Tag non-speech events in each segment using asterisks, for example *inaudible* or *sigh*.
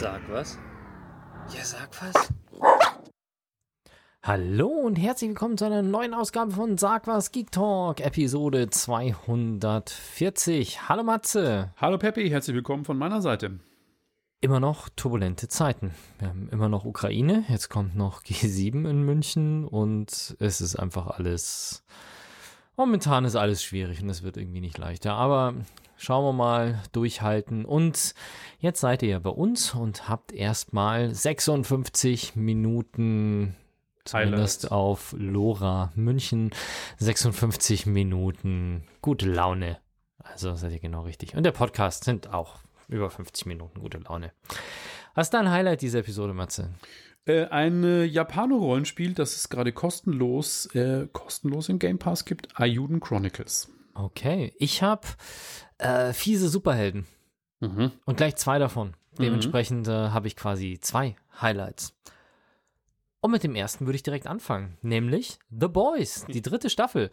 Sag was? Ja, sag was. Hallo und herzlich willkommen zu einer neuen Ausgabe von Sag was Geek Talk, Episode 240. Hallo Matze. Hallo Peppi, herzlich willkommen von meiner Seite. Immer noch turbulente Zeiten. Wir haben immer noch Ukraine, jetzt kommt noch G7 in München und es ist einfach alles. Momentan ist alles schwierig und es wird irgendwie nicht leichter. Aber schauen wir mal, durchhalten. Und jetzt seid ihr ja bei uns und habt erstmal 56 Minuten zumindest auf Lora München 56 Minuten gute Laune. Also seid ihr genau richtig. Und der Podcast sind auch über 50 Minuten gute Laune. Was ist dein Highlight dieser Episode, Matze? Äh, ein äh, Japano-Rollenspiel, das es gerade kostenlos, äh, kostenlos im Game Pass gibt, Ayuden Chronicles. Okay, ich habe äh, fiese Superhelden Mhm. und gleich zwei davon. Dementsprechend äh, habe ich quasi zwei Highlights. Und mit dem ersten würde ich direkt anfangen, nämlich The Boys, *laughs* die dritte Staffel.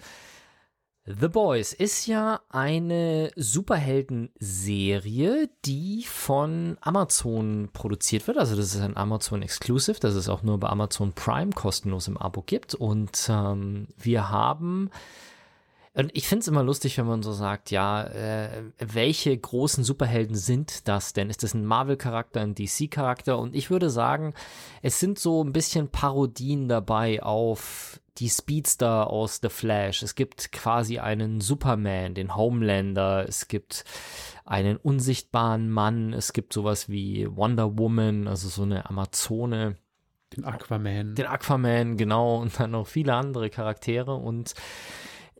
The Boys ist ja eine Superhelden-Serie, die von Amazon produziert wird. Also das ist ein Amazon Exclusive, das es auch nur bei Amazon Prime kostenlos im Abo gibt. Und ähm, wir haben und ich finde es immer lustig, wenn man so sagt, ja, äh, welche großen Superhelden sind das denn? Ist das ein Marvel-Charakter, ein DC-Charakter? Und ich würde sagen, es sind so ein bisschen Parodien dabei auf die Speedster aus The Flash. Es gibt quasi einen Superman, den Homelander. Es gibt einen unsichtbaren Mann. Es gibt sowas wie Wonder Woman, also so eine Amazone Den Aquaman. den Aquaman, genau, und dann noch viele andere Charaktere. Und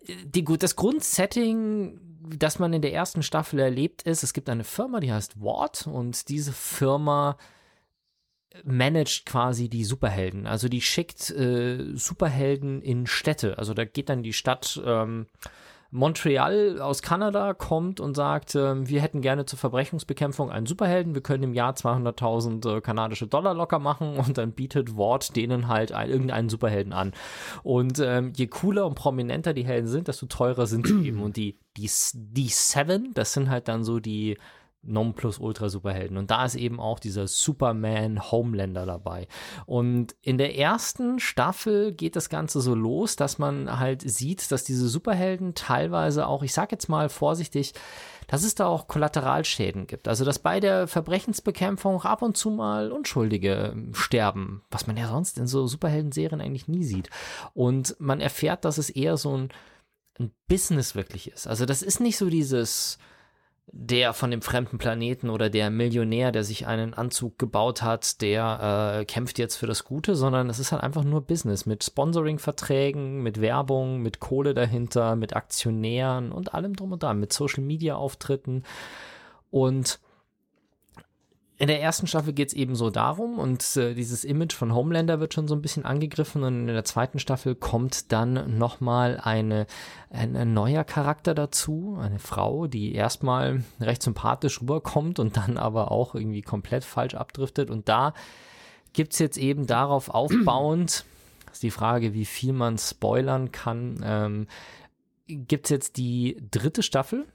die, das Grundsetting, das man in der ersten Staffel erlebt, ist, es gibt eine Firma, die heißt Ward, und diese Firma managt quasi die Superhelden. Also die schickt äh, Superhelden in Städte. Also da geht dann die Stadt ähm, Montreal aus Kanada kommt und sagt, ähm, wir hätten gerne zur Verbrechensbekämpfung einen Superhelden, wir können im Jahr 200.000 äh, kanadische Dollar locker machen *laughs* und dann bietet Ward denen halt ein, irgendeinen Superhelden an. Und ähm, je cooler und prominenter die Helden sind, desto teurer sind sie *clears throat* eben. Und die, die, die Seven, das sind halt dann so die Non-Plus-Ultra-Superhelden. Und da ist eben auch dieser Superman Homelander dabei. Und in der ersten Staffel geht das Ganze so los, dass man halt sieht, dass diese Superhelden teilweise auch, ich sag jetzt mal vorsichtig, dass es da auch Kollateralschäden gibt. Also, dass bei der Verbrechensbekämpfung ab und zu mal Unschuldige ähm, sterben, was man ja sonst in so Superhelden-Serien eigentlich nie sieht. Und man erfährt, dass es eher so ein, ein Business wirklich ist. Also, das ist nicht so dieses, der von dem fremden Planeten oder der Millionär, der sich einen Anzug gebaut hat, der äh, kämpft jetzt für das Gute, sondern es ist halt einfach nur Business mit Sponsoring-Verträgen, mit Werbung, mit Kohle dahinter, mit Aktionären und allem drum und dran, mit Social-Media-Auftritten. Und in der ersten Staffel geht es eben so darum und äh, dieses Image von Homelander wird schon so ein bisschen angegriffen und in der zweiten Staffel kommt dann nochmal eine, ein, ein neuer Charakter dazu, eine Frau, die erstmal recht sympathisch rüberkommt und dann aber auch irgendwie komplett falsch abdriftet und da gibt's jetzt eben darauf aufbauend, *clears throat* ist die Frage, wie viel man spoilern kann, ähm, gibt's jetzt die dritte Staffel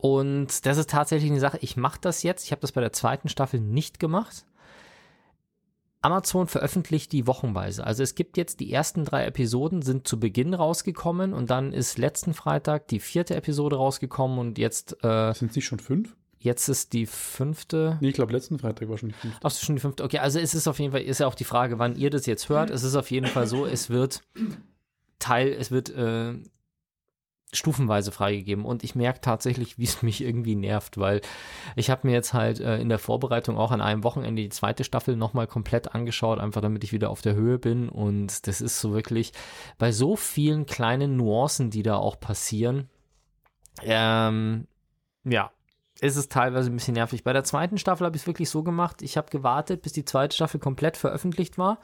und das ist tatsächlich eine Sache, ich mache das jetzt, ich habe das bei der zweiten Staffel nicht gemacht. Amazon veröffentlicht die wochenweise. Also es gibt jetzt die ersten drei Episoden sind zu Beginn rausgekommen und dann ist letzten Freitag die vierte Episode rausgekommen und jetzt, äh, Sind es nicht schon fünf? jetzt ist die fünfte. Nee, ich glaube, letzten Freitag war schon die fünfte. Ach, schon die fünfte. Okay, also es ist auf jeden Fall, ist ja auch die Frage, wann ihr das jetzt hört. Es ist auf jeden Fall so, es wird Teil, es wird äh, stufenweise freigegeben und ich merke tatsächlich, *laughs* wie es mich irgendwie nervt, weil ich habe mir jetzt halt äh, in der Vorbereitung auch an einem Wochenende die zweite Staffel nochmal komplett angeschaut, einfach damit ich wieder auf der Höhe bin und das ist so wirklich bei so vielen kleinen Nuancen, die da auch passieren, ähm, ja, ist es teilweise ein bisschen nervig. Bei der zweiten Staffel habe ich es wirklich so gemacht, ich habe gewartet, bis die zweite Staffel komplett veröffentlicht war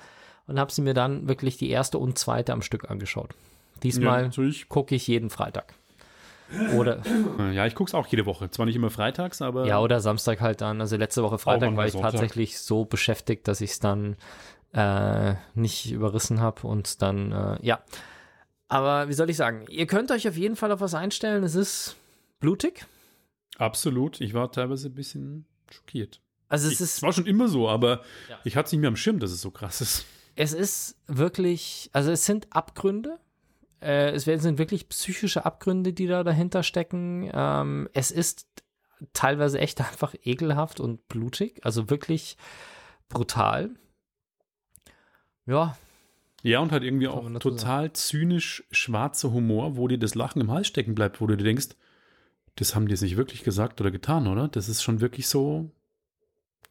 und habe sie mir dann wirklich die erste und zweite am Stück angeschaut. Diesmal Ja, gucke ich jeden Freitag. Oder, Ja, ich gucke es auch jede Woche. Zwar nicht immer freitags, aber ja, oder Samstag halt dann. Also letzte Woche Freitag war ich Sonntag. tatsächlich so beschäftigt, dass ich es dann äh, nicht überrissen habe und dann, äh, ja. Aber wie soll ich sagen, ihr könnt euch auf jeden Fall auf was einstellen. Es ist blutig. absolut. Ich war teilweise ein bisschen schockiert. Also es Ich- ist Es war schon immer so, aber Ja. ich hatte es nicht mehr am Schirm, dass es so krass ist. Es ist wirklich, also es sind Abgründe. Äh, es werden- sind wirklich psychische Abgründe, die da dahinter stecken. Ähm, es ist teilweise echt *laughs* einfach ekelhaft und blutig, also wirklich brutal. Ja, Ja, und halt irgendwie auch total zynisch schwarzer Humor, wo dir das Lachen im Hals stecken bleibt, wo du dir denkst, das haben die jetzt nicht wirklich gesagt oder getan, oder? Das ist schon wirklich so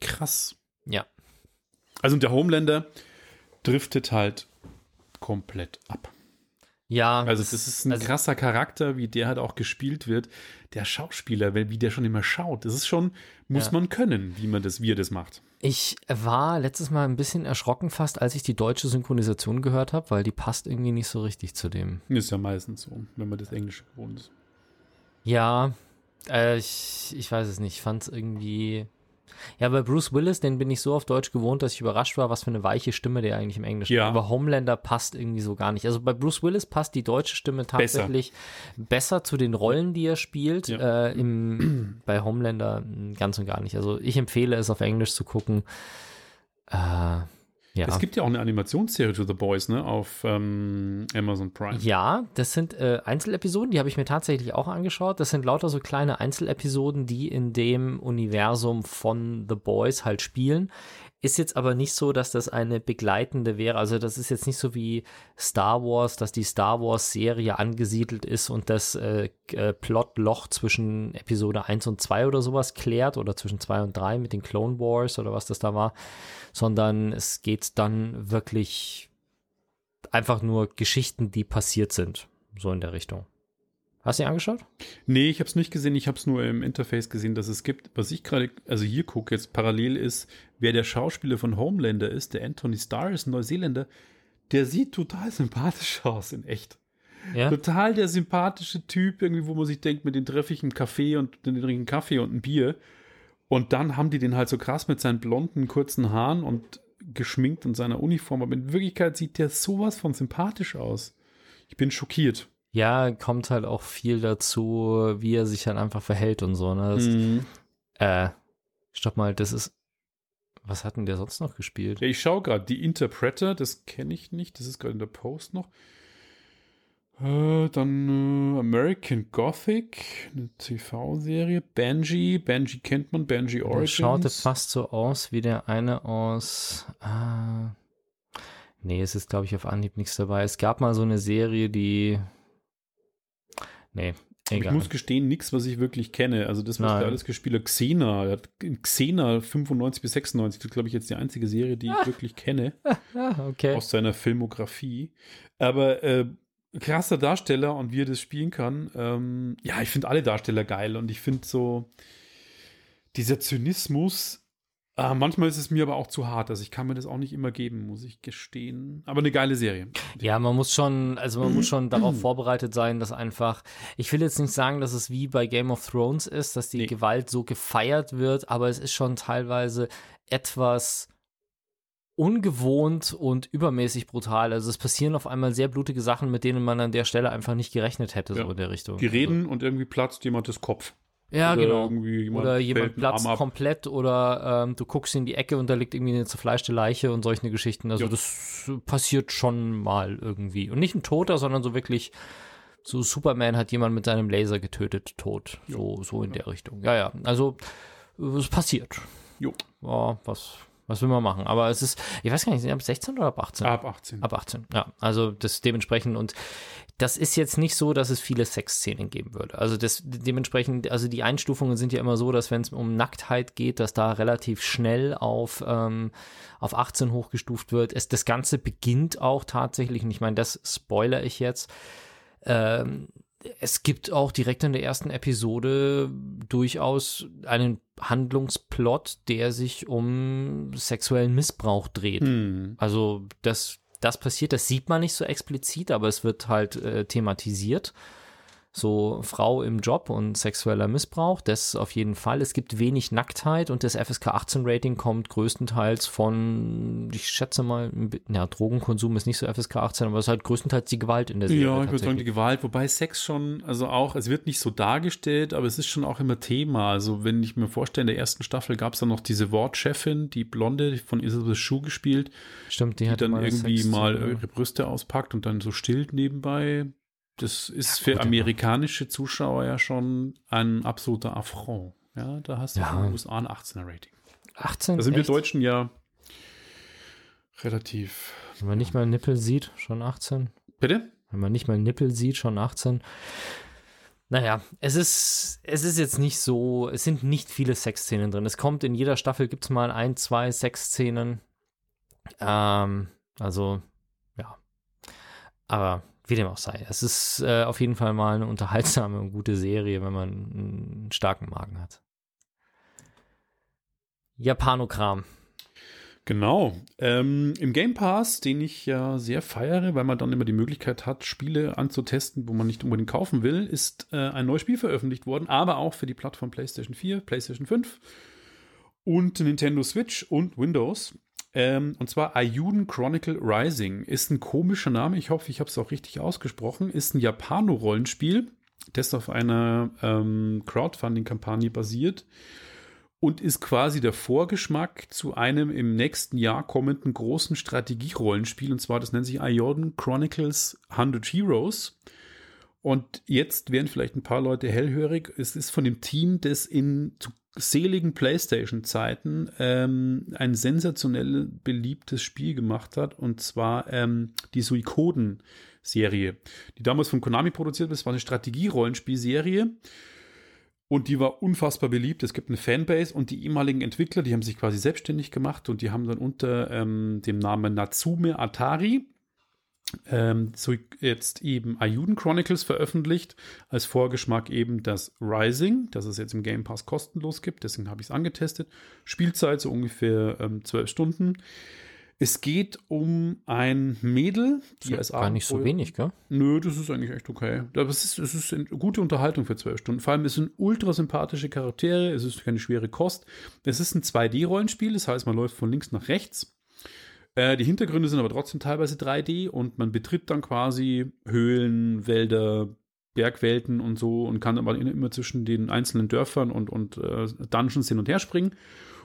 krass. ja. Also und der Homelander driftet halt komplett ab. Ja, Also das ist ein also- krasser Charakter, wie der halt auch gespielt wird. Der Schauspieler, weil wie der schon immer schaut, das ist schon, muss Ja. man können, wie man das, wie er das macht. Ich war letztes Mal ein bisschen erschrocken fast, als ich die deutsche Synchronisation gehört habe, weil die passt irgendwie nicht so richtig zu dem. Ist ja meistens so, wenn man das Englische gewohnt ist. Ja, äh, ich, ich weiß es nicht. Ich fand es irgendwie. Ja, bei Bruce Willis, den bin ich so auf Deutsch gewohnt, dass ich überrascht war, was für eine weiche Stimme der eigentlich im Englischen Ja. hat. Aber Homelander passt irgendwie so gar nicht. Also bei Bruce Willis passt die deutsche Stimme tatsächlich besser, zu den Rollen, die er spielt. Ja. Äh, im, *clears throat* bei Homelander mh, ganz und gar nicht. Also ich empfehle es auf Englisch zu gucken. Äh, ja. Es gibt ja auch eine Animationsserie to The Boys, ne, auf ähm, Amazon Prime. Ja, das sind äh, Einzelepisoden, die habe ich mir tatsächlich auch angeschaut. Das sind lauter so kleine Einzelepisoden, die in dem Universum von The Boys halt spielen. Ist jetzt aber nicht so, dass das eine begleitende wäre. Also das ist jetzt nicht so wie Star Wars, dass die Star Wars Serie angesiedelt ist und das äh, äh, Plotloch zwischen Episode 1 und 2 oder sowas klärt oder zwischen 2 und 3 mit den Clone Wars oder was das da war, sondern es geht dann wirklich einfach nur Geschichten, die passiert sind. So in der Richtung. Hast du die angeschaut? Nee, ich habe es nicht gesehen, ich habe es nur im Interface gesehen, dass es gibt. Was ich gerade, also hier gucke, jetzt parallel ist, wer der Schauspieler von Homelander ist, der Anthony Starr ist ein Neuseeländer, der sieht total sympathisch *laughs* aus in echt. Ja. Total der sympathische Typ, irgendwie, wo man sich denkt, mit dem treffe ich im Café und den trinken einen Kaffee und ein Bier. Und dann haben die den halt so krass mit seinen blonden, kurzen Haaren und geschminkt und seiner Uniform. Aber in Wirklichkeit sieht der sowas von sympathisch aus. Ich bin schockiert. Ja, kommt halt auch viel dazu, wie er sich halt einfach verhält und so. Ne? Das, Mhm. äh, stopp mal, das ist. Was hat denn der sonst noch gespielt? Ja, ich schaue gerade, die Interpreter, das kenne ich nicht, das ist gerade in der Post noch. Äh, dann äh, American Gothic, eine TV-Serie. Benji, Benji kennt man, Benji Der Origins. schaute fast so aus wie der eine aus. Äh, nee, es ist, glaube ich, auf Anhieb nichts dabei. Es gab mal so eine Serie, die. Nee, egal. Ich muss gestehen, nichts, was ich wirklich kenne. Also das, was Nein. der alles gespielt hat, Xena, Xena 95 bis 96, das ist, glaube ich, jetzt die einzige Serie, die ich wirklich kenne. *laughs* ah, okay. aus seiner Filmografie. Aber äh, krasser Darsteller und wie er das spielen kann. Ähm, ja, ich finde alle Darsteller geil und ich finde so dieser Zynismus. Äh, manchmal ist es mir aber auch zu hart. Also ich kann mir das auch nicht immer geben, muss ich gestehen. Aber eine geile Serie. Ja, man muss schon, also man muss *clears throat* schon darauf vorbereitet sein, dass einfach, ich will jetzt nicht sagen, dass es wie bei Game of Thrones ist, dass die Nee. Gewalt so gefeiert wird, aber es ist schon teilweise etwas ungewohnt und übermäßig brutal. Also es passieren auf einmal sehr blutige Sachen, mit denen man an der Stelle einfach nicht gerechnet hätte, Ja. so in der Richtung. Die reden und irgendwie platzt jemand das Kopf. Ja, Oder genau. jemand oder jemand platzt komplett oder ähm, du guckst in die Ecke und da liegt irgendwie eine zerfleischte Leiche und solche Geschichten. Also Ja. das passiert schon mal irgendwie. Und nicht ein Toter, sondern so wirklich, so Superman hat jemand mit seinem Laser getötet, tot. So, so in der Richtung. Ja, ja. Also es passiert. Jo. Ja, was, was will man machen? Aber es ist, ich weiß gar nicht, sind ab 16 oder ab 18? Ab 18. Ab 18, ja. Also das dementsprechend und das ist jetzt nicht so, dass es viele Sexszenen geben würde. Also das dementsprechend, also die Einstufungen sind ja immer so, dass wenn es um Nacktheit geht, dass da relativ schnell auf, ähm, auf 18 hochgestuft wird. Es, das Ganze beginnt auch tatsächlich, und ich meine, das spoiler ich jetzt, ähm, es gibt auch direkt in der ersten Episode durchaus einen Handlungsplot, der sich um sexuellen Missbrauch dreht. Hm. Also das, das passiert, das sieht man nicht so explizit, aber es wird halt äh, thematisiert. So Frau im Job und sexueller Missbrauch, das auf jeden Fall. Es gibt wenig Nacktheit und das FSK 18 Rating kommt größtenteils von, ich schätze mal, ja, Drogenkonsum ist nicht so FSK 18, aber es ist halt größtenteils die Gewalt in der Serie. Ja, ich würde sagen die Gewalt, wobei Sex schon, also auch, es wird nicht so dargestellt, aber es ist schon auch immer Thema. Also wenn ich mir vorstelle, in der ersten Staffel gab es dann noch diese Wortchefin, die Blonde von Isabel Schuh gespielt. Stimmt, die, die hat dann mal irgendwie Sex mal ihre Brüste auspackt und dann so stillt nebenbei. Das ist für amerikanische Zuschauer ja schon ein absoluter Affront. Ja, da hast du Ja. in den USA ein 18er Rating. 18. Da sind wir echt? Deutschen ja relativ. Wenn man nicht mal Nippel sieht, schon 18. Bitte? Wenn man nicht mal Nippel sieht, schon 18. Naja, es ist, es ist jetzt nicht so, es sind nicht viele Sexszenen drin. Es kommt in jeder Staffel, gibt es mal ein, zwei Sexszenen. Ähm, also, ja. Aber wie dem auch sei. Es ist äh, auf jeden Fall mal eine unterhaltsame und gute Serie, wenn man einen starken Magen hat. Japanokram. Genau. Ähm, Im Game Pass, den ich ja sehr feiere, weil man dann immer die Möglichkeit hat, Spiele anzutesten, wo man nicht unbedingt kaufen will, ist äh, ein neues Spiel veröffentlicht worden, aber auch für die Plattform PlayStation 4, PlayStation 5 und Nintendo Switch und Windows. Ähm, und zwar Ayuden Chronicle Rising. Ist ein komischer Name, ich hoffe, ich habe es auch richtig ausgesprochen. Ist ein Japano-Rollenspiel, das auf einer ähm, Crowdfunding-Kampagne basiert und ist quasi der Vorgeschmack zu einem im nächsten Jahr kommenden großen Strategierollenspiel. Und zwar, das nennt sich Iorden Chronicles 100 Heroes. Und jetzt werden vielleicht ein paar Leute hellhörig. Es ist von dem Team, das in seligen PlayStation-Zeiten ähm, ein sensationell beliebtes Spiel gemacht hat. Und zwar ähm, die Suikoden-Serie, die damals von Konami produziert ist. war eine Strategierollenspielserie. Und die war unfassbar beliebt. Es gibt eine Fanbase und die ehemaligen Entwickler, die haben sich quasi selbstständig gemacht und die haben dann unter ähm, dem Namen Natsume Atari ähm, so jetzt eben Ayuden Chronicles veröffentlicht. Als Vorgeschmack eben das Rising, das es jetzt im Game Pass kostenlos gibt. Deswegen habe ich es angetestet. Spielzeit so ungefähr ähm, zwölf Stunden. Es geht um ein Mädel, die als Gar nicht so wenig, gell? Nö, das ist eigentlich echt okay. Aber es ist, es ist eine gute Unterhaltung für zwölf Stunden. Vor allem, es sind ultra sympathische Charaktere, es ist keine schwere Kost. Es ist ein 2D-Rollenspiel, das heißt, man läuft von links nach rechts. Äh, die Hintergründe sind aber trotzdem teilweise 3D und man betritt dann quasi Höhlen, Wälder, Bergwelten und so und kann aber immer zwischen den einzelnen Dörfern und, und äh, Dungeons hin und her springen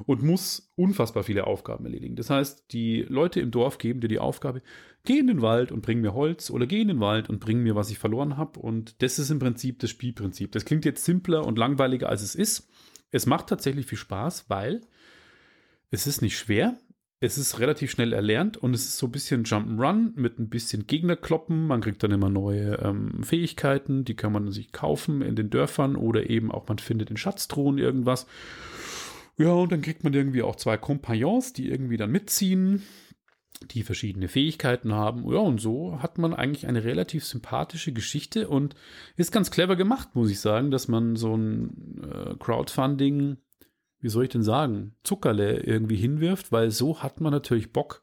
und muss unfassbar viele Aufgaben erledigen. Das heißt, die Leute im Dorf geben dir die Aufgabe, geh in den Wald und bring mir Holz oder geh in den Wald und bring mir, was ich verloren habe. Und das ist im Prinzip das Spielprinzip. Das klingt jetzt simpler und langweiliger, als es ist. Es macht tatsächlich viel Spaß, weil es ist nicht schwer. Es ist relativ schnell erlernt und es ist so ein bisschen Jump'n'Run mit ein bisschen Gegnerkloppen. Man kriegt dann immer neue ähm, Fähigkeiten, die kann man sich kaufen in den Dörfern oder eben auch man findet in Schatztruhen irgendwas. Ja, und dann kriegt man irgendwie auch zwei Kompagnons, die irgendwie dann mitziehen, die verschiedene Fähigkeiten haben. Ja, und so hat man eigentlich eine relativ sympathische Geschichte und ist ganz clever gemacht, muss ich sagen, dass man so ein äh, Crowdfunding, wie soll ich denn sagen, Zuckerle irgendwie hinwirft, weil so hat man natürlich Bock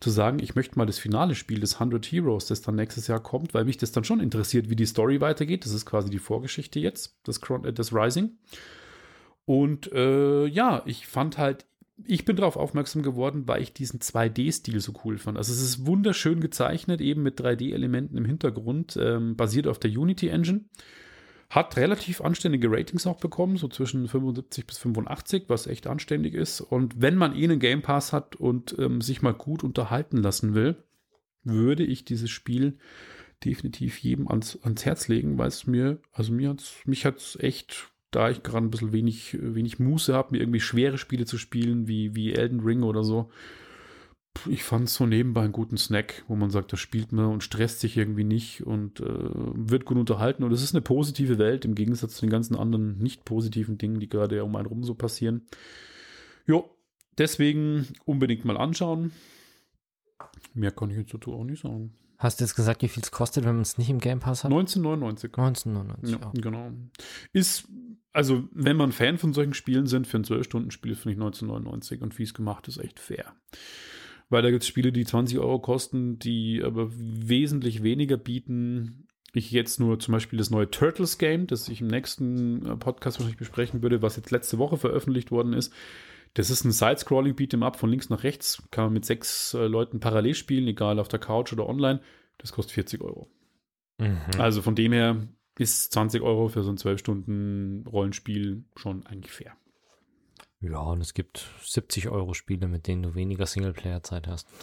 zu sagen, ich möchte mal das finale Spiel des 100 Heroes, das dann nächstes Jahr kommt, weil mich das dann schon interessiert, wie die Story weitergeht. Das ist quasi die Vorgeschichte jetzt, das, äh, das Rising. Und äh, ja, ich fand halt, ich bin darauf aufmerksam geworden, weil ich diesen 2D-Stil so cool fand. Also es ist wunderschön gezeichnet, eben mit 3D-Elementen im Hintergrund, ähm, basiert auf der Unity Engine. Hat relativ anständige Ratings auch bekommen, so zwischen 75 bis 85, was echt anständig ist. Und wenn man eh einen Game Pass hat und ähm, sich mal gut unterhalten lassen will, würde ich dieses Spiel definitiv jedem ans, ans Herz legen, weil es mir, also mir hat's, mich hat es echt, da ich gerade ein bisschen wenig, wenig Muße habe, mir irgendwie schwere Spiele zu spielen, wie, wie Elden Ring oder so. Ich fand es so nebenbei einen guten Snack, wo man sagt, da spielt man und stresst sich irgendwie nicht und äh, wird gut unterhalten. Und es ist eine positive Welt im Gegensatz zu den ganzen anderen nicht positiven Dingen, die gerade um einen rum so passieren. Jo, deswegen unbedingt mal anschauen. Mehr kann ich jetzt dazu auch nicht sagen. Hast du jetzt gesagt, wie viel es kostet, wenn man es nicht im Game Pass hat? 1999. 1999. Ja, Ja. genau. Ist, also, wenn man Fan von solchen Spielen sind, für ein 12-Stunden-Spiel finde ich 1999 und wie es gemacht ist, echt fair. Weil da gibt es Spiele, die 20 Euro kosten, die aber wesentlich weniger bieten ich jetzt nur zum Beispiel das neue Turtles Game, das ich im nächsten äh, Podcast wahrscheinlich besprechen würde, was jetzt letzte Woche veröffentlicht worden ist. Das ist ein Side-Scrolling Beat'em Up von links nach rechts. Kann man mit sechs äh, Leuten parallel spielen, egal auf der Couch oder online. Das kostet 40 Euro. Mhm. Also von dem her ist 20 Euro für so ein 12 Stunden Rollenspiel schon eigentlich fair. Ja, und es gibt 70 Euro Spiele, mit denen du weniger Singleplayer-Zeit hast. *laughs*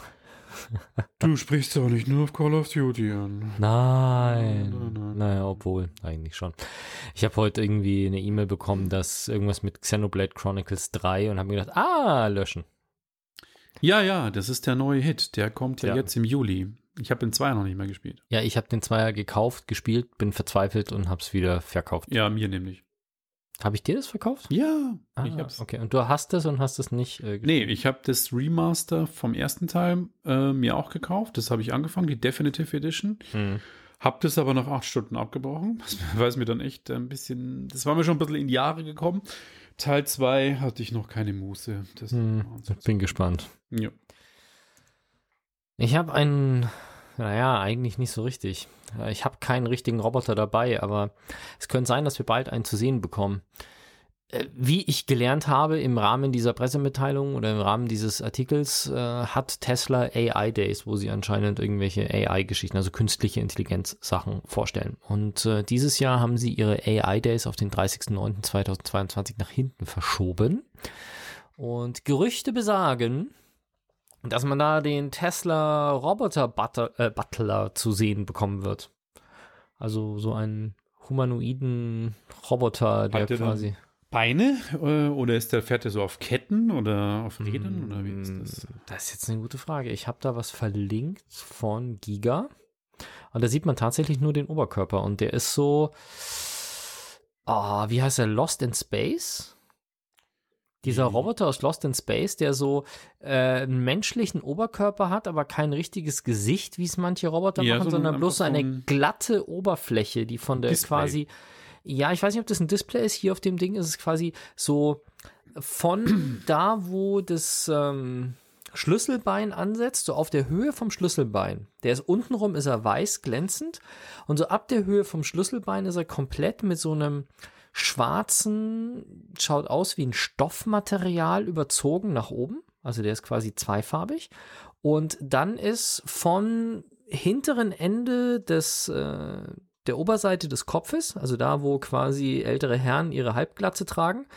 Du sprichst aber nicht nur auf Call of Duty an. Nein. Nein, nein. Naja, obwohl, eigentlich schon. Ich habe heute irgendwie eine E-Mail bekommen, dass irgendwas mit Xenoblade Chronicles 3 und habe mir gedacht, ah, löschen. Ja, ja, das ist der neue Hit. Der kommt ja, Ja. jetzt im Juli. Ich habe den Zweier noch nicht mehr gespielt. Ja, ich habe den Zweier gekauft, gespielt, bin verzweifelt und habe es wieder verkauft. Ja, mir nämlich. Habe ich dir das verkauft? Ja, Ah, ich hab's. okay. Und du hast es und hast es nicht äh, gespielt? Nee, ich habe das Remaster vom ersten Teil äh, mir auch gekauft. Das habe ich angefangen, die Definitive Edition. Hm. Hab das aber nach acht Stunden abgebrochen, weil es mir dann echt ein bisschen, das war mir schon ein bisschen in die Jahre gekommen. Teil 2 hatte ich noch keine Muße. Das Hm. Ich bin gespannt. ja. Ich habe einen, naja, eigentlich nicht so richtig. Äh, Ich habe keinen richtigen Roboter dabei, aber es könnte sein, dass wir bald einen zu sehen bekommen. Äh, Wie ich gelernt habe im Rahmen dieser Pressemitteilung oder im Rahmen dieses Artikels, äh, hat Tesla AI Days, wo sie anscheinend irgendwelche AI-Geschichten, also künstliche Intelligenz-Sachen vorstellen. Und äh, dieses Jahr haben sie ihre AI Days auf den 30.09.2022 nach hinten verschoben. Und Gerüchte besagen, dass man da den Tesla Roboter Butter, äh, Butler zu sehen bekommen wird. Also so einen humanoiden Roboter, der quasi. Beine äh, oder ist der fährt der so auf Ketten oder auf Rädern oder wie ist das? Das ist jetzt eine gute Frage. Ich habe da was verlinkt von Giga. Und da sieht man tatsächlich nur den Oberkörper. Und der ist so. Ah, wie heißt er? Lost in Space? Dieser Mhm. Roboter aus Lost in Space, der so äh, einen menschlichen Oberkörper hat, aber kein richtiges Gesicht, wie es manche Roboter Ja, machen, so sondern bloß so eine ein glatte Oberfläche, die von der Display. quasi. Ja, ich weiß nicht, ob das ein Display ist. Hier auf dem Ding ist es quasi so von *clears throat* da, wo das ähm, Schlüsselbein ansetzt, so auf der Höhe vom Schlüsselbein. Der ist untenrum, ist er weiß glänzend und so ab der Höhe vom Schlüsselbein ist er komplett mit so einem schwarzen, schaut aus wie ein Stoffmaterial überzogen nach oben. Also der ist quasi zweifarbig. Und dann ist von hinteren Ende des, äh, der Oberseite des Kopfes, also da, wo quasi ältere Herren ihre Halbglatze tragen,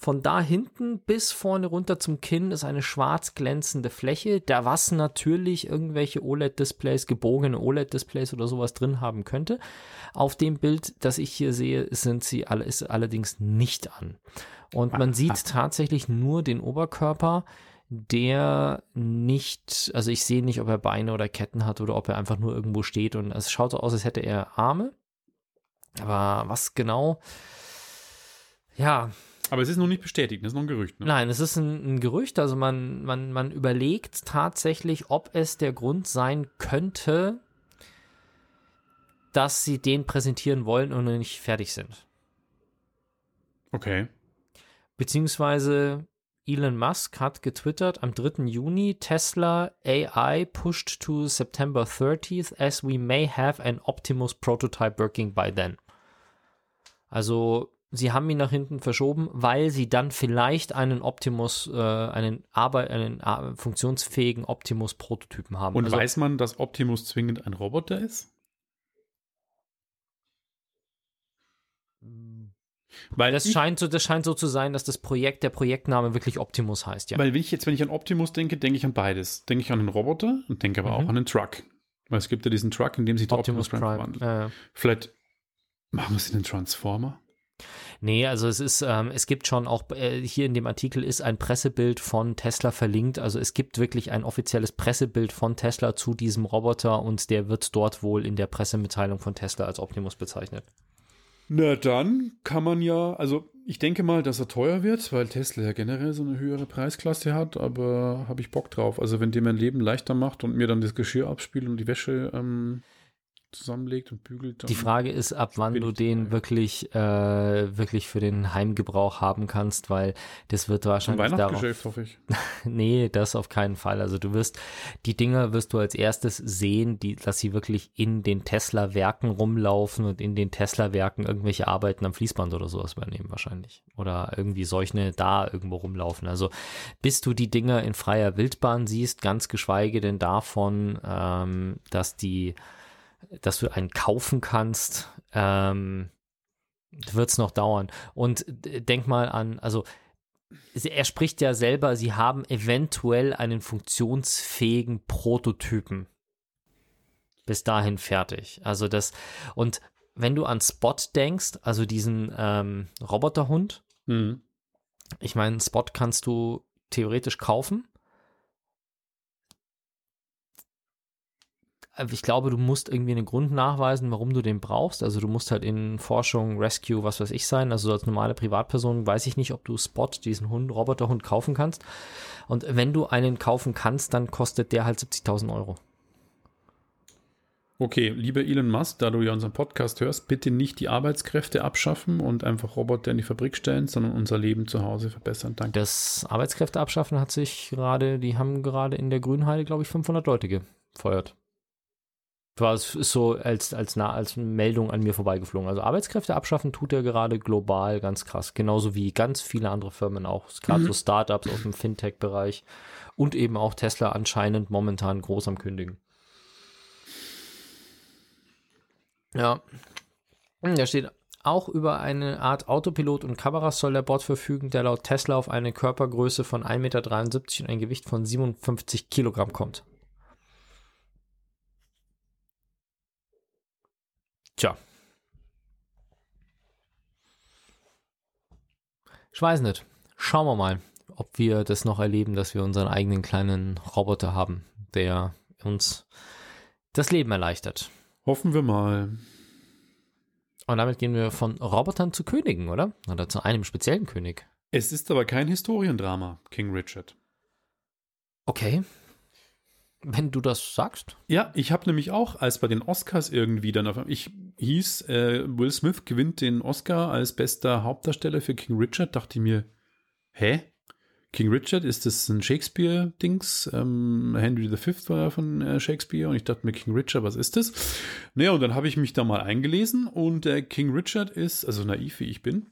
von da hinten bis vorne runter zum Kinn ist eine schwarz glänzende Fläche, da was natürlich irgendwelche OLED-Displays, gebogene OLED-Displays oder sowas drin haben könnte. Auf dem Bild, das ich hier sehe, sind sie alle, ist allerdings nicht an. Und man sieht tatsächlich nur den Oberkörper, der nicht, also ich sehe nicht, ob er Beine oder Ketten hat oder ob er einfach nur irgendwo steht und es schaut so aus, als hätte er Arme. Aber was genau? Ja, Aber es ist noch nicht bestätigt, das ist noch ein Gerücht. Ne? Nein, es ist ein, ein Gerücht. Also man, man, man überlegt tatsächlich, ob es der Grund sein könnte, dass sie den präsentieren wollen und noch nicht fertig sind. Okay. Beziehungsweise Elon Musk hat getwittert am 3. Juni, Tesla AI pushed to September 30th as we may have an Optimus prototype working by then. Also sie haben ihn nach hinten verschoben, weil sie dann vielleicht einen Optimus, äh, einen, Arbeit, einen äh, funktionsfähigen Optimus-Prototypen haben. Und also, weiß man, dass Optimus zwingend ein Roboter ist? Weil das ich, scheint, so, das scheint so zu sein, dass das Projekt, der Projektname wirklich Optimus heißt, ja. weil wenn ich jetzt, wenn ich an Optimus denke, denke ich an beides. Denke ich an einen Roboter und denke aber Mhm. auch an einen Truck. Weil es gibt ja diesen Truck, in dem sich der Optimus, Prime, verwandelt. Äh, Vielleicht machen wir es in den Transformer? Nee, also es ist, ähm, es gibt schon auch, äh, hier in dem Artikel ist ein Pressebild von Tesla verlinkt. Also es gibt wirklich ein offizielles Pressebild von Tesla zu diesem Roboter und der wird dort wohl in der Pressemitteilung von Tesla als Optimus bezeichnet. Na dann kann man ja, also ich denke mal, dass er teuer wird, weil Tesla ja generell so eine höhere Preisklasse hat, aber habe ich Bock drauf. Also wenn der mein Leben leichter macht und mir dann das Geschirr abspielt und die Wäsche ähm, zusammenlegt und bügelt. Die Frage ist, ab wann du den dabei. wirklich, äh, wirklich für den Heimgebrauch haben kannst, weil das wird wahrscheinlich Ein Weihnachtsgeschäft, hoffe ich. *laughs* nee, das auf keinen Fall. Also du wirst, die Dinger wirst du als erstes sehen, die, dass sie wirklich in den Tesla-Werken rumlaufen und in den Tesla-Werken irgendwelche Arbeiten am Fließband oder sowas übernehmen wahrscheinlich. Oder irgendwie solche da irgendwo rumlaufen. Also bis du die Dinger in freier Wildbahn siehst, ganz geschweige denn davon, ähm, dass die dass du einen kaufen kannst, ähm, wird es noch dauern. Und denk mal an, also er spricht ja selber, sie haben eventuell einen funktionsfähigen Prototypen bis dahin fertig. Also das, und wenn du an Spot denkst, also diesen ähm, Roboterhund, mhm. ich meine, Spot kannst du theoretisch kaufen. Ich glaube, du musst irgendwie einen Grund nachweisen, warum du den brauchst. Also du musst halt in Forschung, Rescue, was weiß ich sein. Also als normale Privatperson weiß ich nicht, ob du Spot, diesen Hund, Roboterhund kaufen kannst. Und wenn du einen kaufen kannst, dann kostet der halt 70.000 Euro. Okay, lieber Elon Musk, da du ja unseren Podcast hörst, bitte nicht die Arbeitskräfte abschaffen und einfach Roboter in die Fabrik stellen, sondern unser Leben zu Hause verbessern. Danke. Das Arbeitskräfte abschaffen hat sich gerade, die haben gerade in der Grünheide, glaube ich, 500 Leute gefeuert war es so als, als, als Meldung an mir vorbeigeflogen. Also Arbeitskräfte abschaffen tut er gerade global ganz krass. Genauso wie ganz viele andere Firmen auch. Gerade mhm. so Startups aus dem Fintech-Bereich und eben auch Tesla anscheinend momentan groß am Kündigen. Ja. Da steht auch über eine Art Autopilot und Kameras soll der Bot verfügen, der laut Tesla auf eine Körpergröße von 1,73 Meter und ein Gewicht von 57 Kilogramm kommt. Tja. Ich weiß nicht. Schauen wir mal, ob wir das noch erleben, dass wir unseren eigenen kleinen Roboter haben, der uns das Leben erleichtert. Hoffen wir mal. Und damit gehen wir von Robotern zu Königen, oder? Oder zu einem speziellen König. Es ist aber kein Historiendrama, King Richard. Okay. Wenn du das sagst. Ja, ich habe nämlich auch, als bei den Oscars irgendwie dann auf ich hieß, äh, Will Smith gewinnt den Oscar als bester Hauptdarsteller für King Richard, dachte ich mir, hä? King Richard, ist das ein Shakespeare-Dings? Ähm, Henry V war ja von äh, Shakespeare und ich dachte mir, King Richard, was ist das? Naja, und dann habe ich mich da mal eingelesen und äh, King Richard ist, also naiv wie ich bin,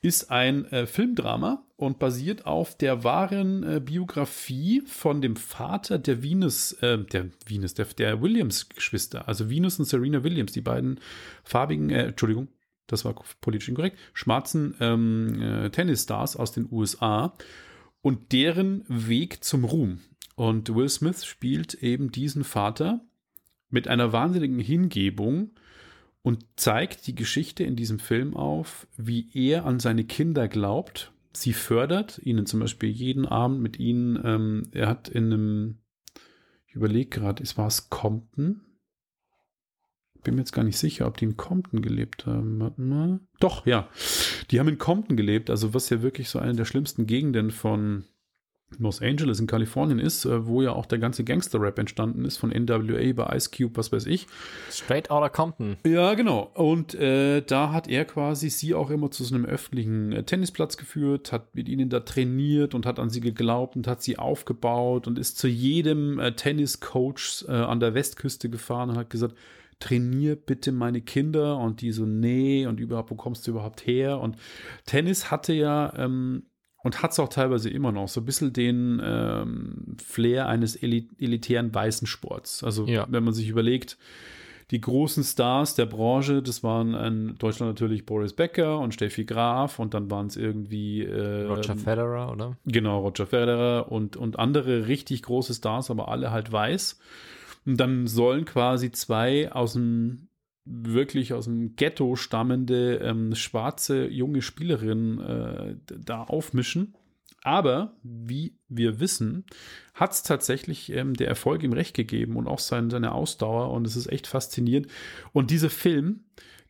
ist ein äh, Filmdrama und basiert auf der wahren äh, Biografie von dem Vater der Venus, äh, der Venus, der, der Williams-Geschwister, also Venus und Serena Williams, die beiden farbigen, äh, Entschuldigung, das war politisch inkorrekt, schwarzen ähm, äh, Tennisstars aus den USA und deren Weg zum Ruhm. Und Will Smith spielt eben diesen Vater mit einer wahnsinnigen Hingebung und zeigt die Geschichte in diesem Film auf, wie er an seine Kinder glaubt, sie fördert, ihnen zum Beispiel jeden Abend mit ihnen, ähm, er hat in einem, ich überlege gerade, es war es Compton? Bin mir jetzt gar nicht sicher, ob die in Compton gelebt haben. Doch, ja. Die haben in Compton gelebt, also was ja wirklich so eine der schlimmsten Gegenden von Los Angeles in Kalifornien ist, äh, wo ja auch der ganze Gangster-Rap entstanden ist, von NWA bei Ice Cube, was weiß ich. Straight Outta Compton. Ja, genau. Und äh, da hat er quasi sie auch immer zu so einem öffentlichen äh, Tennisplatz geführt, hat mit ihnen da trainiert und hat an sie geglaubt und hat sie aufgebaut und ist zu jedem äh, Tenniscoach äh, an der Westküste gefahren und hat gesagt, trainier bitte meine Kinder und die so, nee, und überhaupt, wo kommst du überhaupt her? Und Tennis hatte ja ähm, und hat es auch teilweise immer noch so ein bisschen den ähm, Flair eines elitären weißen Sports. Also ja. wenn man sich überlegt, die großen Stars der Branche, das waren in Deutschland natürlich Boris Becker und Steffi Graf und dann waren es irgendwie äh, Roger Federer, oder? Genau, Roger Federer und, und andere richtig große Stars, aber alle halt weiß. Und dann sollen quasi zwei aus dem wirklich aus dem Ghetto stammende ähm, schwarze junge Spielerin äh, da aufmischen. Aber wie wir wissen, hat es tatsächlich ähm, der Erfolg ihm recht gegeben und auch sein, seine Ausdauer und es ist echt faszinierend. Und dieser Film,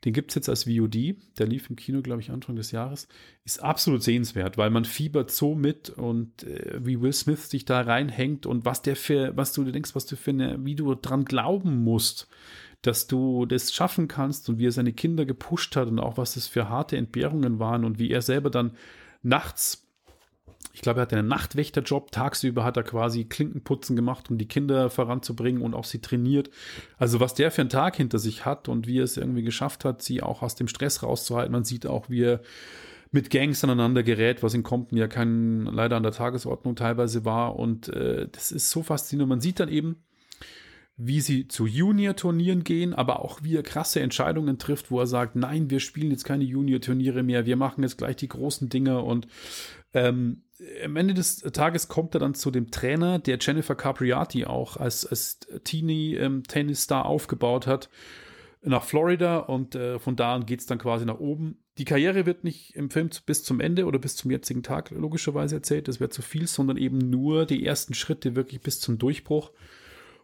den gibt es jetzt als VOD, der lief im Kino, glaube ich, Anfang des Jahres, ist absolut sehenswert, weil man fiebert so mit und äh, wie Will Smith sich da reinhängt und was der für, was du denkst, was du für eine, wie du dran glauben musst, dass du das schaffen kannst und wie er seine Kinder gepusht hat und auch was das für harte Entbehrungen waren und wie er selber dann nachts ich glaube, er hatte einen Nachtwächterjob. Tagsüber hat er quasi Klinkenputzen gemacht, um die Kinder voranzubringen und auch sie trainiert. Also was der für einen Tag hinter sich hat und wie er es irgendwie geschafft hat, sie auch aus dem Stress rauszuhalten. Man sieht auch, wie er mit Gangs aneinander gerät, was in Compton ja kein, leider an der Tagesordnung teilweise war. Und äh, das ist so faszinierend. Man sieht dann eben, wie sie zu Junior-Turnieren gehen, aber auch wie er krasse Entscheidungen trifft, wo er sagt, nein, wir spielen jetzt keine Junior-Turniere mehr, wir machen jetzt gleich die großen Dinge und ähm, am Ende des Tages kommt er dann zu dem Trainer, der Jennifer Capriati auch als, als Teenie-Tennisstar ähm, aufgebaut hat, nach Florida und äh, von da an geht es dann quasi nach oben. Die Karriere wird nicht im Film bis zum Ende oder bis zum jetzigen Tag logischerweise erzählt, das wäre zu viel, sondern eben nur die ersten Schritte wirklich bis zum Durchbruch.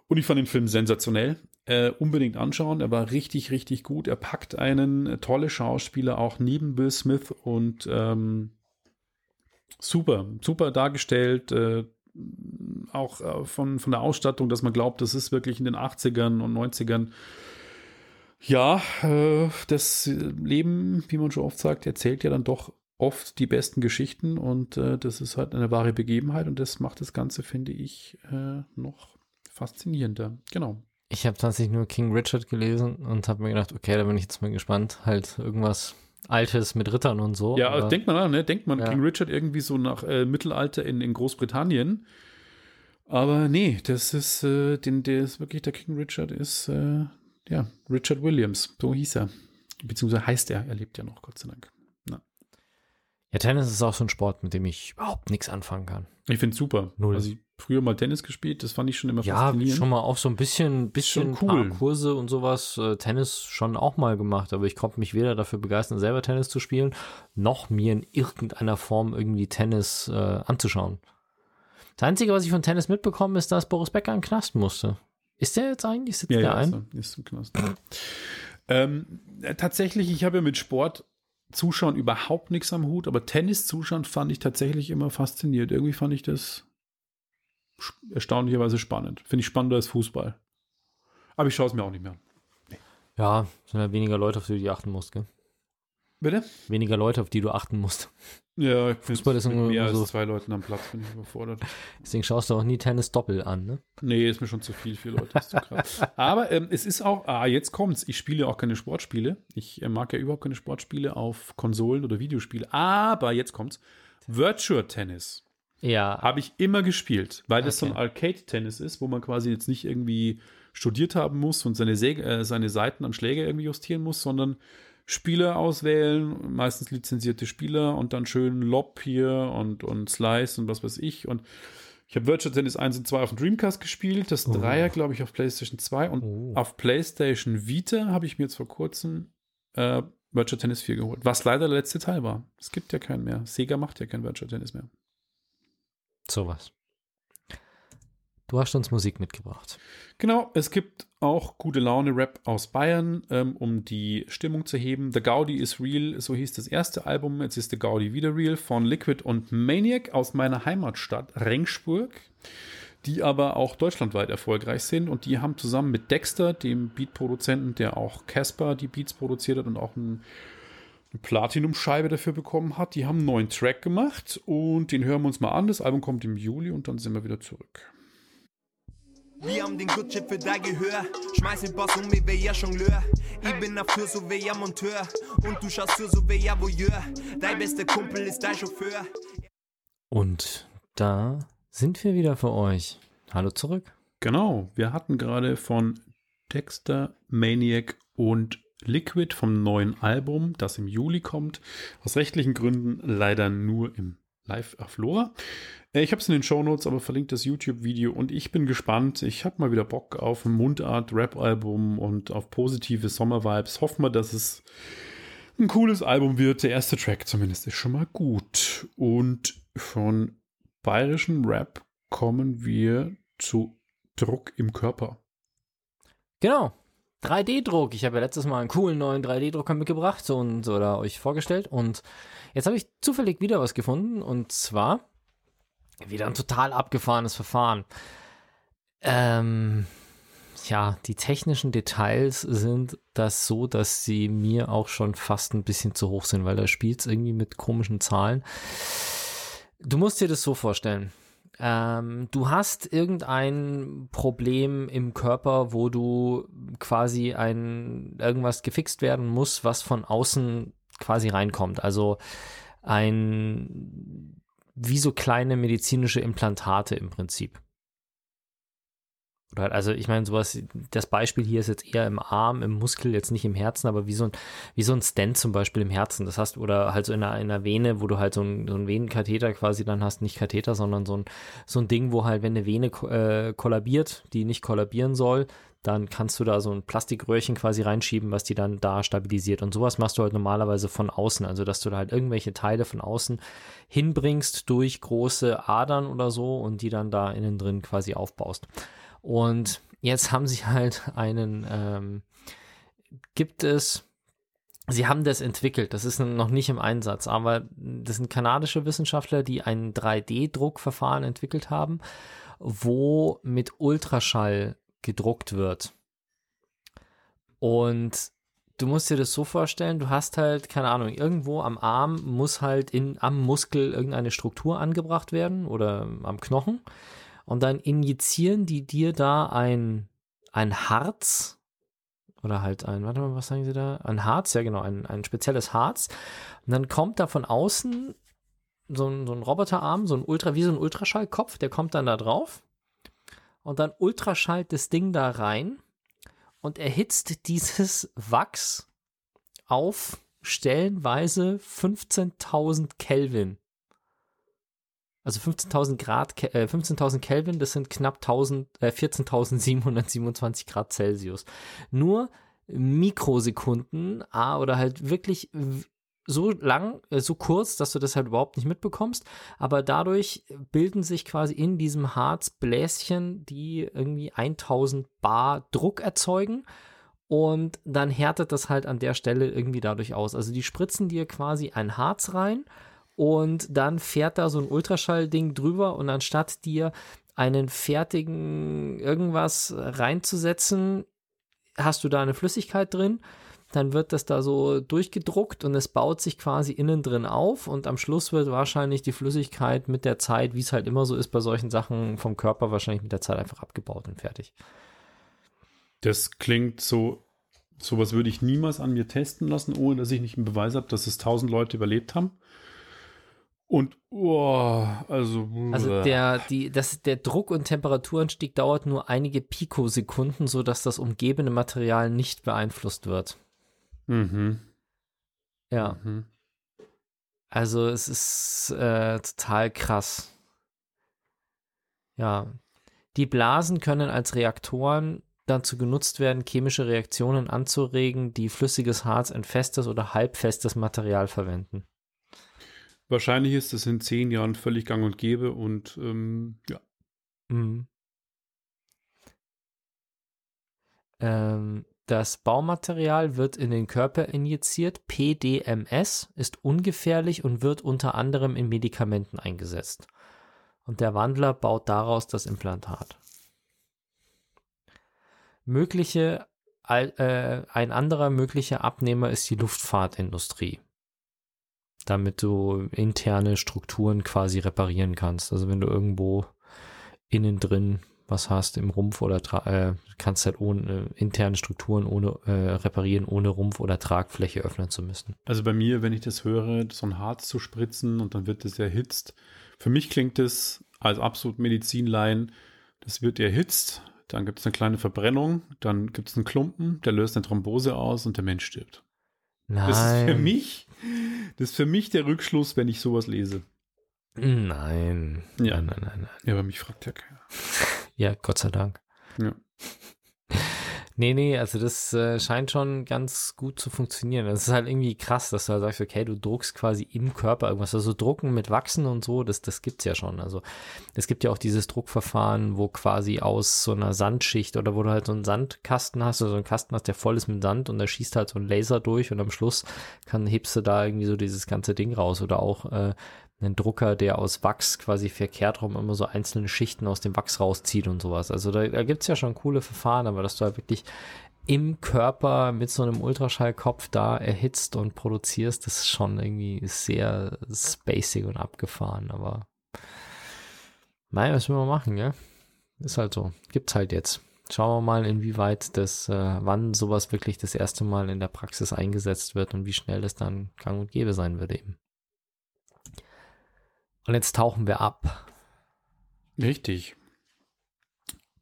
Und ich fand den Film sensationell. Äh, unbedingt anschauen. Er war richtig, richtig gut. Er packt einen äh, tolle Schauspieler auch neben Bill Smith und ähm, super, super dargestellt. Äh, auch äh, von, von der Ausstattung, dass man glaubt, das ist wirklich in den 80ern und 90ern. Ja, äh, das Leben, wie man schon oft sagt, erzählt ja dann doch oft die besten Geschichten und äh, das ist halt eine wahre Begebenheit und das macht das Ganze, finde ich, noch faszinierender. Genau. Ich habe tatsächlich nur King Richard gelesen und habe mir gedacht, okay, da bin ich jetzt mal gespannt. Halt irgendwas Altes mit Rittern und so. Ja, aber, denkt man an, ne? Denkt man ja. King Richard irgendwie so nach äh, Mittelalter in, in Großbritannien. Aber nee, das ist, äh, den, der ist wirklich, der King Richard ist, äh, ja, Richard Williams, so hieß er. Beziehungsweise heißt er, er lebt ja noch, Gott sei Dank. Na. Ja, Tennis ist auch so ein Sport, mit dem ich überhaupt nichts anfangen kann. Ich finde es super. Null. Also ich früher mal Tennis gespielt, das fand ich schon immer ja, faszinierend. Ja, schon mal auch so ein bisschen, bisschen cool. Kurse und sowas, äh, Tennis schon auch mal gemacht, aber ich konnte mich weder dafür begeistern, selber Tennis zu spielen, noch mir in irgendeiner Form irgendwie Tennis äh, anzuschauen. Das Einzige, was ich von Tennis mitbekommen, ist, dass Boris Becker in den Knast musste. Ist der jetzt eigentlich? Sitzt ja, der ja, ein? Ist, ist im Knast. ähm, äh, tatsächlich, ich habe ja mit Sport Zuschauen überhaupt nichts am Hut, aber Tennis zuschauen fand ich tatsächlich immer fasziniert. Irgendwie fand ich das erstaunlicherweise spannend. Finde ich spannender als Fußball. Aber ich schaue es mir auch nicht mehr an. Nee. Ja, sind ja weniger Leute, auf die du achten musst, gell? Bitte? Weniger Leute, auf die du achten musst. Ja, ich Fußball ist mit mehr so als zwei Leuten am Platz, bin ich überfordert. *laughs* Deswegen schaust du auch nie Tennis doppel an, ne? Nee, ist mir schon zu viel, vier Leute. Ist zu krass. *laughs* Aber ähm, es ist auch, ah, jetzt kommt's. Ich spiele auch keine Sportspiele. Ich äh, mag ja überhaupt keine Sportspiele auf Konsolen oder Videospiele. Aber jetzt kommt's. Virtual Tennis. Ja. Habe ich immer gespielt, weil das so ein Arcade-Tennis ist, wo man quasi jetzt nicht irgendwie studiert haben muss und seine, Säge, äh, seine Seiten am Schläger irgendwie justieren muss, sondern Spieler auswählen, meistens lizenzierte Spieler und dann schön Lob hier und, und Slice und was weiß ich. Und ich habe Virtual Tennis 1 und 2 auf dem Dreamcast gespielt, das oh. Dreier, glaube ich, auf PlayStation 2 und oh. auf PlayStation Vita habe ich mir jetzt vor kurzem äh, Virtual Tennis 4 geholt, was leider der letzte Teil war. Es gibt ja keinen mehr. Sega macht ja kein Virtual Tennis mehr. Sowas. Du hast uns Musik mitgebracht. Genau, es gibt auch gute Laune Rap aus Bayern, ähm, um die Stimmung zu heben. The Gaudi is Real, so hieß das erste Album. Jetzt ist The Gaudi wieder real von Liquid und Maniac aus meiner Heimatstadt Rengsburg, die aber auch deutschlandweit erfolgreich sind. Und die haben zusammen mit Dexter, dem Beatproduzenten, der auch Casper die Beats produziert hat und auch ein eine Platinum-Scheibe dafür bekommen hat. Die haben einen neuen Track gemacht und den hören wir uns mal an. Das Album kommt im Juli und dann sind wir wieder zurück. Wir haben den Gutsche für dein Gehör. Schmeiß den Boss um, wie ja Jongleur. Ich bin dafür so wie ja Monteur. Und du schaust für so wie ja Voyeur. Dein bester Kumpel ist dein Chauffeur. Und da sind wir wieder für euch. Hallo zurück. Genau, wir hatten gerade von Dexter, Maniac und Liquid vom neuen Album, das im Juli kommt. Aus rechtlichen Gründen leider nur im Live Aflora. Äh, ich habe es in den Show Notes, aber verlinkt das YouTube-Video und ich bin gespannt. Ich habe mal wieder Bock auf ein Mundart-Rap-Album und auf positive Sommer-Vibes. Hoffen wir, dass es ein cooles Album wird. Der erste Track zumindest ist schon mal gut. Und von bayerischem Rap kommen wir zu Druck im Körper. Genau. 3D-Druck. Ich habe ja letztes Mal einen coolen neuen 3D-Drucker mitgebracht und oder euch vorgestellt. Und jetzt habe ich zufällig wieder was gefunden. Und zwar wieder ein total abgefahrenes Verfahren. Ähm, ja, die technischen Details sind das so, dass sie mir auch schon fast ein bisschen zu hoch sind, weil da spielt es irgendwie mit komischen Zahlen. Du musst dir das so vorstellen. Ähm, du hast irgendein Problem im Körper, wo du quasi ein irgendwas gefixt werden muss, was von außen quasi reinkommt. Also ein wie so kleine medizinische Implantate im Prinzip. Oder also ich meine, sowas, das Beispiel hier ist jetzt eher im Arm, im Muskel, jetzt nicht im Herzen, aber wie so ein, wie so ein Stent zum Beispiel im Herzen. Das hast, oder halt so in einer, in einer Vene, wo du halt so ein, so Venenkatheter quasi dann hast, nicht Katheter, sondern so ein, so ein Ding, wo halt, wenn eine Vene äh, kollabiert, die nicht kollabieren soll, dann kannst du da so ein Plastikröhrchen quasi reinschieben, was die dann da stabilisiert. Und sowas machst du halt normalerweise von außen, also dass du da halt irgendwelche Teile von außen hinbringst durch große Adern oder so und die dann da innen drin quasi aufbaust. Und jetzt haben sie halt einen, ähm, gibt es, sie haben das entwickelt, das ist noch nicht im Einsatz, aber das sind kanadische Wissenschaftler, die ein 3D-Druckverfahren entwickelt haben, wo mit Ultraschall gedruckt wird. Und du musst dir das so vorstellen, du hast halt, keine Ahnung, irgendwo am Arm muss halt in, am Muskel irgendeine Struktur angebracht werden oder am Knochen und dann injizieren die dir da ein, ein Harz oder halt ein, warte mal, was sagen sie da? Ein Harz, ja genau, ein, ein spezielles Harz. Und dann kommt da von außen so ein, so ein Roboterarm, so ein Ultra, wie so ein Ultraschallkopf, der kommt dann da drauf und dann ultraschallt das Ding da rein und erhitzt dieses Wachs auf stellenweise 15.000 Kelvin also 15.000 Grad, äh, 15.000 Kelvin, das sind knapp 1000, äh, 14.727 Grad Celsius. Nur Mikrosekunden, ah, oder halt wirklich so lang, äh, so kurz, dass du das halt überhaupt nicht mitbekommst, aber dadurch bilden sich quasi in diesem Harz Bläschen, die irgendwie 1000 Bar Druck erzeugen und dann härtet das halt an der Stelle irgendwie dadurch aus. Also die spritzen dir quasi ein Harz rein und dann fährt da so ein Ultraschallding drüber und anstatt dir einen fertigen irgendwas reinzusetzen, hast du da eine Flüssigkeit drin. Dann wird das da so durchgedruckt und es baut sich quasi innen drin auf und am Schluss wird wahrscheinlich die Flüssigkeit mit der Zeit, wie es halt immer so ist bei solchen Sachen vom Körper, wahrscheinlich mit der Zeit einfach abgebaut und fertig. Das klingt so, sowas würde ich niemals an mir testen lassen, ohne dass ich nicht einen Beweis habe, dass es tausend Leute überlebt haben. Und oh, also, also der, die, das, der Druck- und Temperaturanstieg dauert nur einige Pikosekunden, sodass das umgebende Material nicht beeinflusst wird. Mhm. Ja. Mhm. Also es ist äh, total krass. Ja. Die Blasen können als Reaktoren dazu genutzt werden, chemische Reaktionen anzuregen, die flüssiges Harz in festes oder halbfestes Material verwenden. Wahrscheinlich ist das in zehn Jahren völlig gang und gäbe und ähm, ja. Mhm. Ähm, das Baumaterial wird in den Körper injiziert. PDMS ist ungefährlich und wird unter anderem in Medikamenten eingesetzt. Und der Wandler baut daraus das Implantat. Mögliche, äh, ein anderer möglicher Abnehmer ist die Luftfahrtindustrie damit du interne Strukturen quasi reparieren kannst. Also wenn du irgendwo innen drin was hast im Rumpf oder äh, kannst halt ohne äh, interne Strukturen ohne äh, reparieren, ohne Rumpf oder Tragfläche öffnen zu müssen. Also bei mir, wenn ich das höre, so ein Harz zu spritzen und dann wird das erhitzt. Für mich klingt das als absolut Medizinlein. Das wird erhitzt, dann gibt es eine kleine Verbrennung, dann gibt es einen Klumpen, der löst eine Thrombose aus und der Mensch stirbt. Nein. Das ist für mich, das ist für mich der Rückschluss, wenn ich sowas lese. Nein. Ja. Nein, nein, nein, nein. Ja, aber mich fragt ja keiner. *laughs* Ja, Gott sei Dank. Ja. Nee, nee, also das äh, scheint schon ganz gut zu funktionieren. Das ist halt irgendwie krass, dass du halt sagst, okay, du druckst quasi im Körper irgendwas. Also drucken mit Wachsen und so, das, das gibt's ja schon. Also es gibt ja auch dieses Druckverfahren, wo quasi aus so einer Sandschicht oder wo du halt so einen Sandkasten hast, oder so einen Kasten hast, der voll ist mit Sand und da schießt halt so ein Laser durch und am Schluss kann, hebst du da irgendwie so dieses ganze Ding raus. Oder auch äh, einen Drucker, der aus Wachs quasi verkehrt rum immer so einzelne Schichten aus dem Wachs rauszieht und sowas. Also da, da gibt es ja schon coole Verfahren, aber dass du halt wirklich im Körper mit so einem Ultraschallkopf da erhitzt und produzierst, das ist schon irgendwie sehr spacig und abgefahren, aber naja, was will man machen, ja? Ist halt so. Gibt's halt jetzt. Schauen wir mal, inwieweit das, äh, wann sowas wirklich das erste Mal in der Praxis eingesetzt wird und wie schnell das dann gang und gäbe sein wird eben. Und jetzt tauchen wir ab. Richtig.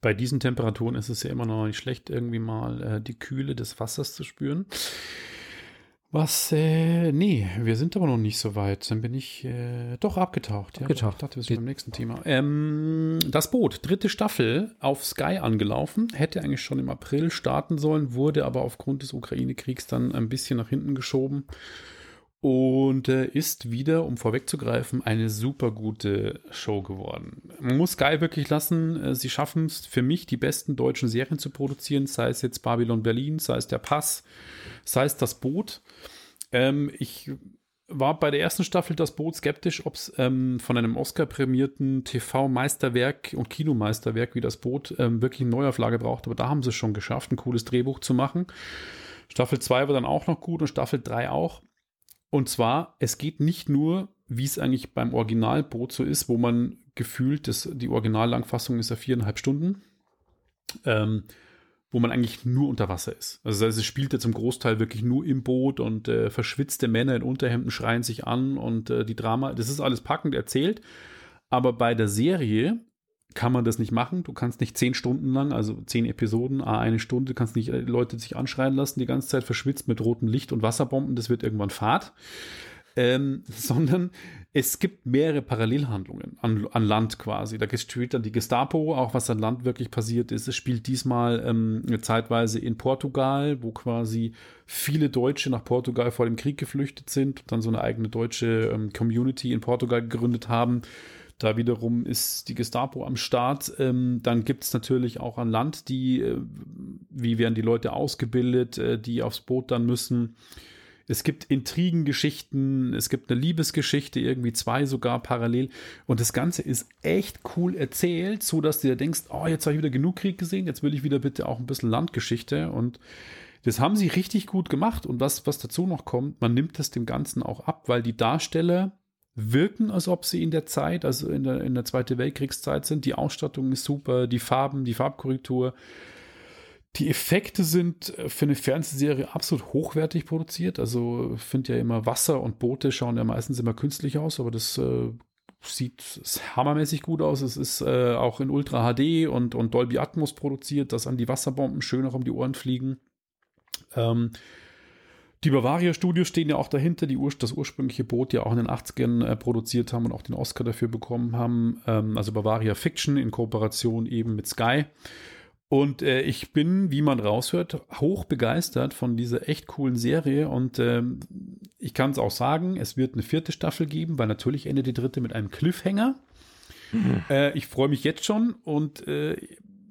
Bei diesen Temperaturen ist es ja immer noch nicht schlecht, irgendwie mal äh, die Kühle des Wassers zu spüren. Was, äh, nee, wir sind aber noch nicht so weit. Dann bin ich äh, doch abgetaucht. Ja, Abgetaucht. Ich dachte, wir sind beim nächsten Thema. Ähm, das Boot, dritte Staffel, auf Sky angelaufen. Hätte eigentlich schon im April starten sollen, wurde aber aufgrund des Ukraine-Kriegs dann ein bisschen nach hinten geschoben. Und äh, ist wieder, um vorwegzugreifen, eine super gute Show geworden. Man muss Sky wirklich lassen. Äh, sie schaffen es für mich, die besten deutschen Serien zu produzieren, sei es jetzt Babylon Berlin, sei es der Pass, sei es das Boot. Ähm, ich war bei der ersten Staffel das Boot skeptisch, ob es ähm, von einem Oscar-prämierten TV-Meisterwerk und Kinomeisterwerk wie das Boot ähm, wirklich eine Neuauflage braucht. Aber da haben sie es schon geschafft, ein cooles Drehbuch zu machen. Staffel 2 war dann auch noch gut und Staffel 3 auch. Und zwar, es geht nicht nur, wie es eigentlich beim Originalboot so ist, wo man gefühlt, das, die Originallangfassung ist ja viereinhalb Stunden, ähm, wo man eigentlich nur unter Wasser ist. Also es spielt ja zum Großteil wirklich nur im Boot und äh, verschwitzte Männer in Unterhemden schreien sich an und äh, die Drama, das ist alles packend erzählt. Aber bei der Serie kann man das nicht machen. Du kannst nicht zehn Stunden lang, also zehn Episoden, eine Stunde, kannst nicht äh, Leute sich anschreien lassen, die ganze Zeit verschwitzt mit rotem Licht und Wasserbomben, das wird irgendwann Fahrt. Ähm, *laughs* sondern es gibt mehrere Parallelhandlungen an, an Land quasi. Da spielt dann die Gestapo, auch was an Land wirklich passiert ist. Es spielt diesmal ähm, zeitweise in Portugal, wo quasi viele Deutsche nach Portugal vor dem Krieg geflüchtet sind und dann so eine eigene deutsche ähm, Community in Portugal gegründet haben. Da wiederum ist die Gestapo am Start. Ähm, dann gibt es natürlich auch an Land die, äh, wie werden die Leute ausgebildet, äh, die aufs Boot dann müssen. Es gibt Intrigengeschichten, es gibt eine Liebesgeschichte, irgendwie zwei sogar parallel. Und das Ganze ist echt cool erzählt, so dass du dir denkst, oh, jetzt habe ich wieder genug Krieg gesehen, jetzt will ich wieder bitte auch ein bisschen Landgeschichte. Und das haben sie richtig gut gemacht. Und was, was dazu noch kommt, man nimmt das dem Ganzen auch ab, weil die Darsteller wirken, als ob sie in der Zeit, also in der, in der Zweiten Weltkriegszeit sind. Die Ausstattung ist super, die Farben, die Farbkorrektur. Die Effekte sind äh, für eine Fernsehserie absolut hochwertig produziert. Also finde ja immer Wasser und Boote schauen ja meistens immer künstlich aus, aber das äh, sieht hammermäßig gut aus. Es ist äh, auch in Ultra HD und, und Dolby Atmos produziert, dass an die Wasserbomben schöner um die Ohren fliegen. Ähm, die Bavaria Studios stehen ja auch dahinter, die Ur das ursprüngliche Boot ja auch in den 80ern äh, produziert haben und auch den Oscar dafür bekommen haben. Ähm, also Bavaria Fiction in Kooperation eben mit Sky. Und äh, ich bin, wie man raushört, hoch begeistert von dieser echt coolen Serie. Und ähm, ich kann es auch sagen, es wird eine vierte Staffel geben, weil natürlich endet die dritte mit einem Cliffhanger. Mhm. Äh, ich freue mich jetzt schon und äh,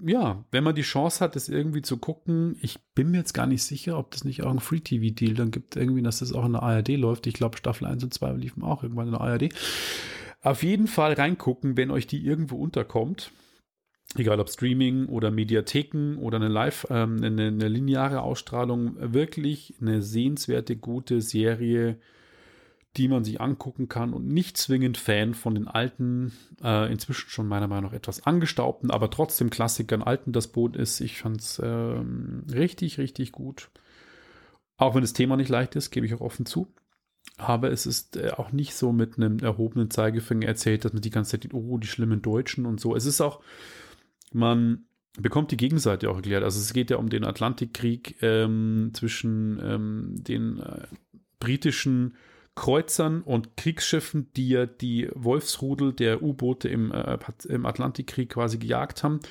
ja, wenn man die Chance hat, das irgendwie zu gucken, ich bin mir jetzt gar nicht sicher, ob das nicht auch ein Free-TV-Deal dann gibt, irgendwie, dass das auch in der ARD läuft. Ich glaube, Staffel 1 und 2 liefen auch irgendwann in der ARD. Auf jeden Fall reingucken, wenn euch die irgendwo unterkommt egal ob Streaming oder Mediatheken oder eine Live, ähm, eine, eine, lineare Ausstrahlung, wirklich eine sehenswerte, gute Serie, die man sich angucken kann und nicht zwingend Fan von den alten, äh, inzwischen schon meiner Meinung nach etwas angestaubten, aber trotzdem Klassikern alten das Boot ist. Ich fand es ähm, richtig, richtig gut. Auch wenn das Thema nicht leicht ist, gebe ich auch offen zu. Aber es ist äh, auch nicht so mit einem erhobenen Zeigefinger erzählt, dass man die ganze Zeit, oh, die schlimmen Deutschen und so. Es ist auch, man bekommt die Gegenseite auch erklärt. Also es geht ja um den Atlantikkrieg ähm, zwischen ähm, den äh, britischen Kreuzern und Kriegsschiffen, die ja die Wolfsrudel der U-Boote im, äh, im Atlantikkrieg quasi gejagt haben.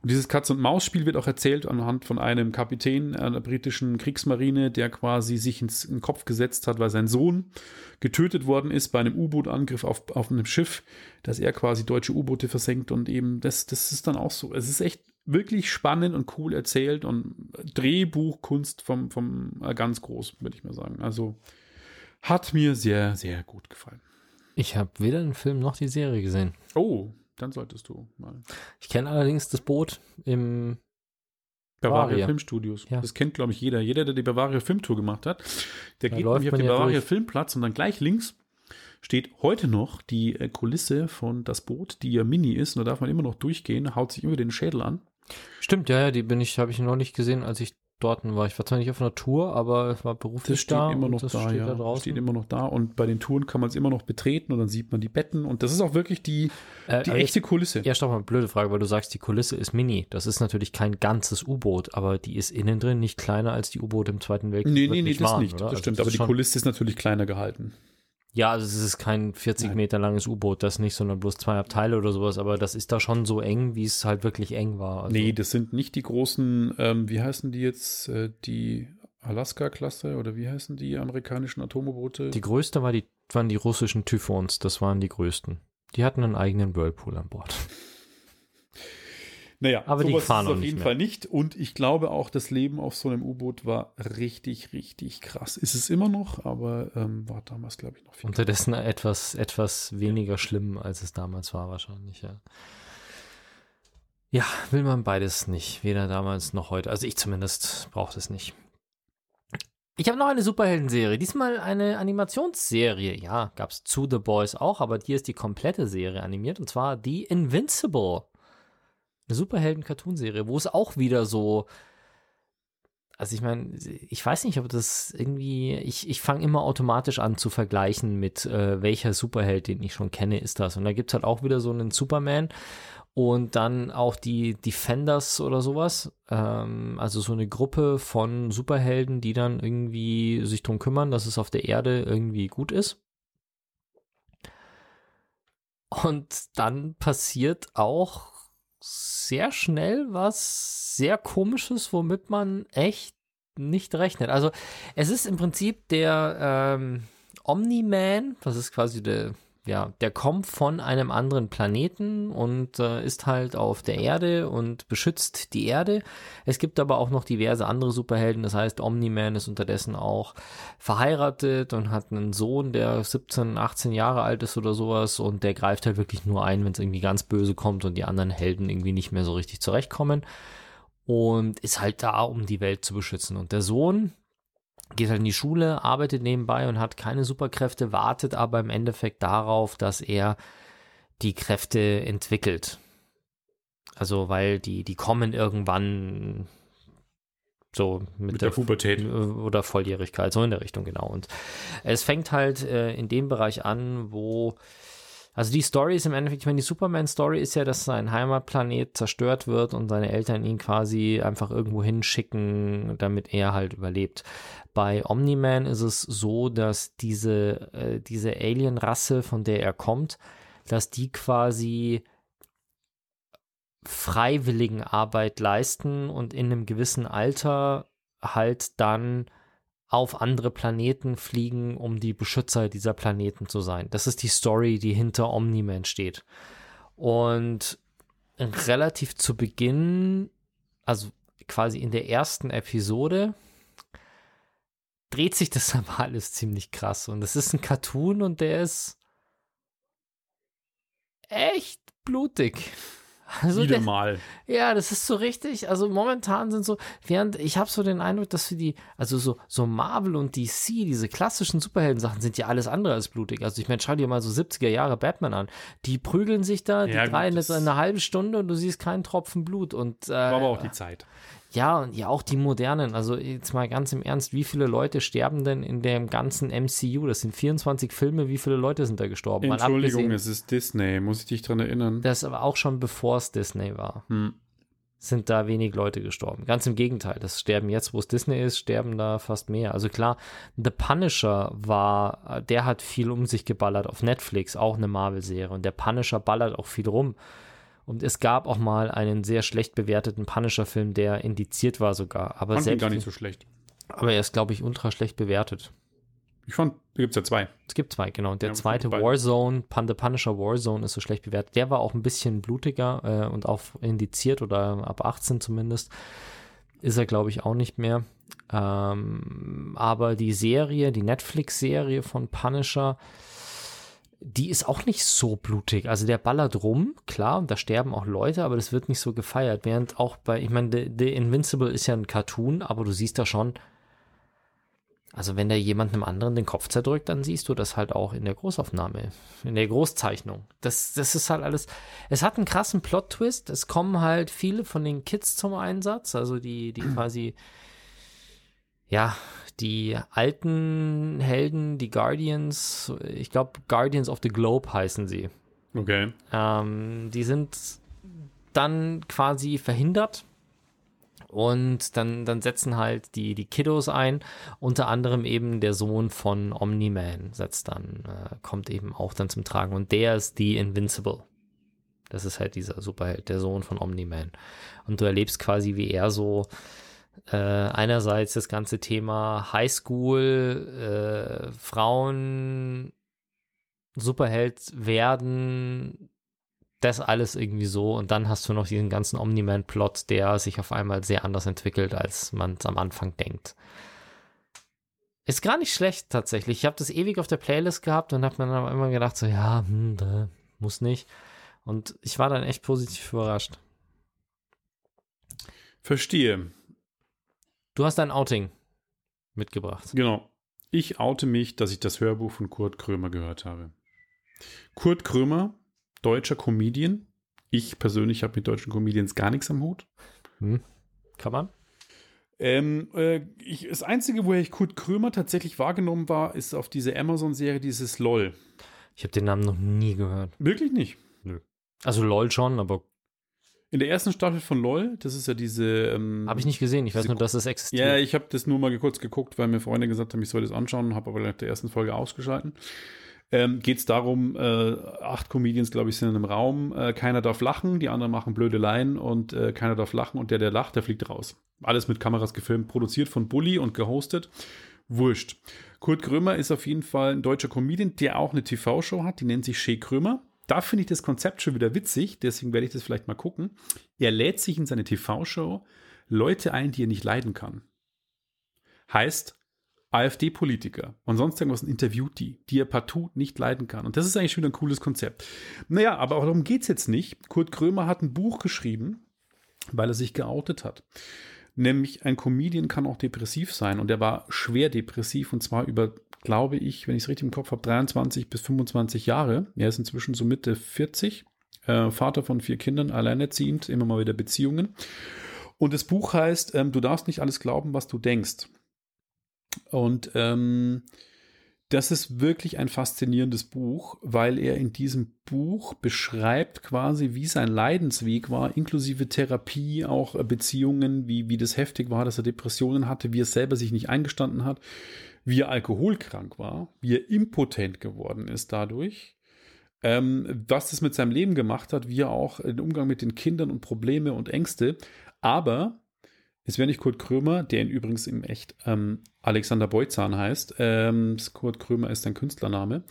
Und dieses Katz-und-Maus-Spiel wird auch erzählt anhand von einem Kapitän einer britischen Kriegsmarine, der quasi sich ins, in den Kopf gesetzt hat, weil sein Sohn getötet worden ist bei einem U-Boot-Angriff auf, auf einem Schiff, dass er quasi deutsche U-Boote versenkt und eben das, das ist dann auch so. Es ist echt wirklich spannend und cool erzählt und Drehbuchkunst vom, vom äh, ganz groß, würde ich mal sagen. Also hat mir sehr, sehr gut gefallen. Ich habe weder den Film noch die Serie gesehen. Oh, dann solltest du mal. Ich kenne allerdings das Boot im Bavaria Bavaria. Filmstudios. Ja. Das kennt, glaube ich, jeder. Jeder, der die Bavaria Filmtour gemacht hat, der Da geht nämlich auf den ja Bavaria durch. Filmplatz und dann gleich links steht heute noch die äh, Kulisse von das Boot, die ja mini ist. Und da darf man immer noch durchgehen, haut sich immer den Schädel an. Stimmt, ja, ja, die bin ich, habe ich noch nicht gesehen, als ich dort war. Ich war zwar nicht auf einer Tour, aber es war beruflich Das steht da. immer noch das da, steht ja. da draußen. steht immer noch da. Und bei den Touren kann man es immer noch betreten und dann sieht man die Betten. Und das ist auch wirklich die, äh, die echte Kulisse. Ich, ja, stopp mal, blöde Frage, weil du sagst, die Kulisse ist mini. Das ist natürlich kein ganzes U-Boot, aber die ist innen drin nicht kleiner als die U-Boote im Zweiten Weltkrieg. Nee, nee, nee, das waren, nicht. oder? Das Also stimmt. das Aber die Kulisse ist natürlich kleiner gehalten. Ja, also es ist kein 40 Nein. Meter langes U-Boot, das nicht, sondern bloß zwei Abteile oder sowas, aber das ist da schon so eng, wie es halt wirklich eng war. Also, Nee, das sind nicht die großen, ähm, wie heißen die jetzt, äh, die Alaska-Klasse oder wie heißen die amerikanischen Atomboote? Die größte war die, waren die russischen Typhons, das waren die größten. Die hatten einen eigenen Whirlpool an Bord. Naja, aber die sowas fahren ist es auf jeden mehr. Fall nicht. Und ich glaube auch, das Leben auf so einem U-Boot war richtig, richtig krass. Ist es immer noch, aber ähm, war damals, glaube ich, noch viel. Unterdessen etwas, etwas weniger schlimm, als es damals war, wahrscheinlich, ja. Ja, will man beides nicht. Weder damals noch heute. Also ich zumindest brauche es nicht. Ich habe noch eine Superhelden-Serie. Diesmal eine Animationsserie. Ja, gab es zu The Boys auch, aber hier ist die komplette Serie animiert. Und zwar The Invincible. Eine Superhelden-Cartoon-Serie, wo es auch wieder so. Also ich meine, ich weiß nicht, ob das irgendwie, ich, ich fange immer automatisch an zu vergleichen mit äh, welcher Superheld, den ich schon kenne, ist das. Und da gibt es halt auch wieder so einen Superman und dann auch die Defenders oder sowas. Ähm, also so eine Gruppe von Superhelden, die dann irgendwie sich drum kümmern, dass es auf der Erde irgendwie gut ist. Und dann passiert auch sehr schnell was sehr komisches, womit man echt nicht rechnet. Also es ist im Prinzip der ähm, Omni-Man, das ist quasi der, ja, der kommt von einem anderen Planeten und äh, ist halt auf der Erde und beschützt die Erde. Es gibt aber auch noch diverse andere Superhelden, das heißt Omni-Man ist unterdessen auch verheiratet und hat einen Sohn, der 17, 18 Jahre alt ist oder sowas und der greift halt wirklich nur ein, wenn es irgendwie ganz böse kommt und die anderen Helden irgendwie nicht mehr so richtig zurechtkommen und ist halt da, um die Welt zu beschützen. Und der Sohn geht halt in die Schule, arbeitet nebenbei und hat keine Superkräfte, wartet aber im Endeffekt darauf, dass er die Kräfte entwickelt. Also, weil die, die kommen irgendwann so mit, Mit der Pubertät. oder Volljährigkeit, so in der Richtung, genau. Und es fängt halt äh, in dem Bereich an, wo also die Story ist im Endeffekt, ich meine, die Superman-Story ist ja, dass sein Heimatplanet zerstört wird und seine Eltern ihn quasi einfach irgendwo hinschicken, damit er halt überlebt. Bei Omni-Man ist es so, dass diese, äh, diese Alien-Rasse, von der er kommt, dass die quasi freiwilligen Arbeit leisten und in einem gewissen Alter halt dann auf andere Planeten fliegen, um die Beschützer dieser Planeten zu sein. Das ist die Story, die hinter Omni-Man steht. Und relativ zu Beginn, also quasi in der ersten Episode, dreht sich das *laughs* aber alles ziemlich krass. Und es ist ein Cartoon und der ist echt blutig. Also Wieder der, mal. ja, das ist so richtig. Also momentan sind so, während ich habe so den Eindruck, dass für die, also so, so Marvel und DC, diese klassischen Superhelden-Sachen sind ja alles andere als blutig. Also ich meine, schau dir mal so 70er Jahre Batman an. Die prügeln sich da, die Ja, gut, drei in das- eine halbe Stunde und du siehst keinen Tropfen Blut. Und äh, War aber auch die Zeit. Ja, und ja, auch die modernen. Also jetzt mal ganz im Ernst, wie viele Leute sterben denn in dem ganzen MCU? Das sind 24 Filme, wie viele Leute sind da gestorben? Entschuldigung, es ist Disney. Muss ich dich dran erinnern? Das aber auch schon bevor es Disney war Hm. sind da wenig Leute gestorben. Ganz im Gegenteil, das sterben jetzt, wo es Disney ist, sterben da fast mehr. Also klar, The Punisher war, der hat viel um sich geballert auf Netflix, auch eine Marvel-Serie. Und der Punisher ballert auch viel rum. Und es gab auch mal einen sehr schlecht bewerteten Punisher-Film, der indiziert war sogar. Aber Fand selbst, gar nicht so schlecht. aber er ist, glaube ich, ultra schlecht bewertet. Ich fand, da gibt es ja zwei. Es gibt zwei, genau. Und der Ja, zweite. Warzone, Pun- The Punisher Warzone ist so schlecht bewertet. Der war auch ein bisschen blutiger äh, und auch indiziert oder ab 18 zumindest. Ist er, glaube ich, auch nicht mehr. Ähm, aber die Serie, die Netflix-Serie von Punisher, die ist auch nicht so blutig. Also der ballert rum, klar, und da sterben auch Leute, aber das wird nicht so gefeiert. Während auch bei, ich meine, The, The Invincible ist ja ein Cartoon, aber du siehst da schon, also wenn da jemand einem anderen den Kopf zerdrückt, dann siehst du das halt auch in der Großaufnahme, in der Großzeichnung. Das, das ist halt alles. Es hat einen krassen Plot-Twist. Es kommen halt viele von den Kids zum Einsatz, also die, die *clears throat* quasi, ja, die alten Helden, die Guardians, ich glaube Guardians of the Globe heißen sie. Okay. Ähm, die sind dann quasi verhindert und dann, dann setzen halt die, die Kiddos ein, unter anderem eben der Sohn von Omni-Man setzt dann, äh, kommt eben auch dann zum Tragen und der ist die Invincible. Das ist halt dieser Superheld, der Sohn von Omni-Man. Und du erlebst quasi, wie er so äh, einerseits das ganze Thema Highschool, äh, Frauen, Superheld werden, das alles irgendwie so und dann hast du noch diesen ganzen Omni-Man-Plot, der sich auf einmal sehr anders entwickelt, als man es am Anfang denkt. Ist gar nicht schlecht tatsächlich. Ich habe das ewig auf der Playlist gehabt und habe mir dann immer gedacht, so ja, hm, da, muss nicht. Und ich war dann echt positiv überrascht. Verstehe. Du hast ein Outing mitgebracht. Genau. Ich oute mich, dass ich das Hörbuch von Kurt Krömer gehört habe. Kurt Krömer deutscher Comedian. Ich persönlich habe mit deutschen Comedians gar nichts am Hut. Hm. Kann man? Ähm, äh, ich, das Einzige, woher ich Kurt Krömer tatsächlich wahrgenommen war, ist auf diese Amazon-Serie dieses LOL. Ich habe den Namen noch nie gehört. Wirklich nicht? Nö. Also LOL schon, aber. In der ersten Staffel von LOL, das ist ja diese. Ähm, habe ich nicht gesehen, ich weiß nur, dass es existiert. Ja, ich habe das nur mal kurz geguckt, weil mir Freunde gesagt haben, ich soll das anschauen, habe aber nach der ersten Folge ausgeschalten ähm, geht es darum, äh, acht Comedians, glaube ich, sind in einem Raum, äh, keiner darf lachen, die anderen machen blöde Laien und äh, keiner darf lachen und der, der lacht, der fliegt raus. Alles mit Kameras gefilmt, produziert von Bully und gehostet. Wurscht. Kurt Krömer ist auf jeden Fall ein deutscher Comedian, der auch eine TV-Show hat, die nennt sich Shea Krömer. Da finde ich das Konzept schon wieder witzig, deswegen werde ich das vielleicht mal gucken. Er lädt sich in seine TV-Show Leute ein, die er nicht leiden kann. Heißt, AfD-Politiker und sonst irgendwas interviewt die, die er partout nicht leiden kann. Und das ist eigentlich schon ein cooles Konzept. Naja, aber darum geht es jetzt nicht. Kurt Krömer hat ein Buch geschrieben, weil er sich geoutet hat. Nämlich ein Comedian kann auch depressiv sein und er war schwer depressiv und zwar über, glaube ich, wenn ich es richtig im Kopf habe, 23 bis 25 Jahre. Er ist inzwischen so Mitte 40, äh, Vater von vier Kindern, alleinerziehend, immer mal wieder Beziehungen. Und das Buch heißt, ähm, du darfst nicht alles glauben, was du denkst. Und ähm, das ist wirklich ein faszinierendes Buch, weil er in diesem Buch beschreibt quasi, wie sein Leidensweg war, inklusive Therapie, auch Beziehungen, wie, wie das heftig war, dass er Depressionen hatte, wie er selber sich nicht eingestanden hat, wie er alkoholkrank war, wie er impotent geworden ist dadurch, ähm, was das mit seinem Leben gemacht hat, wie er auch den Umgang mit den Kindern und Probleme und Ängste, aber es wäre nicht Kurt Krömer, der ihn übrigens im Echt ähm, Alexander Beutzahn heißt. Ähm, Kurt Krömer ist sein Künstlername.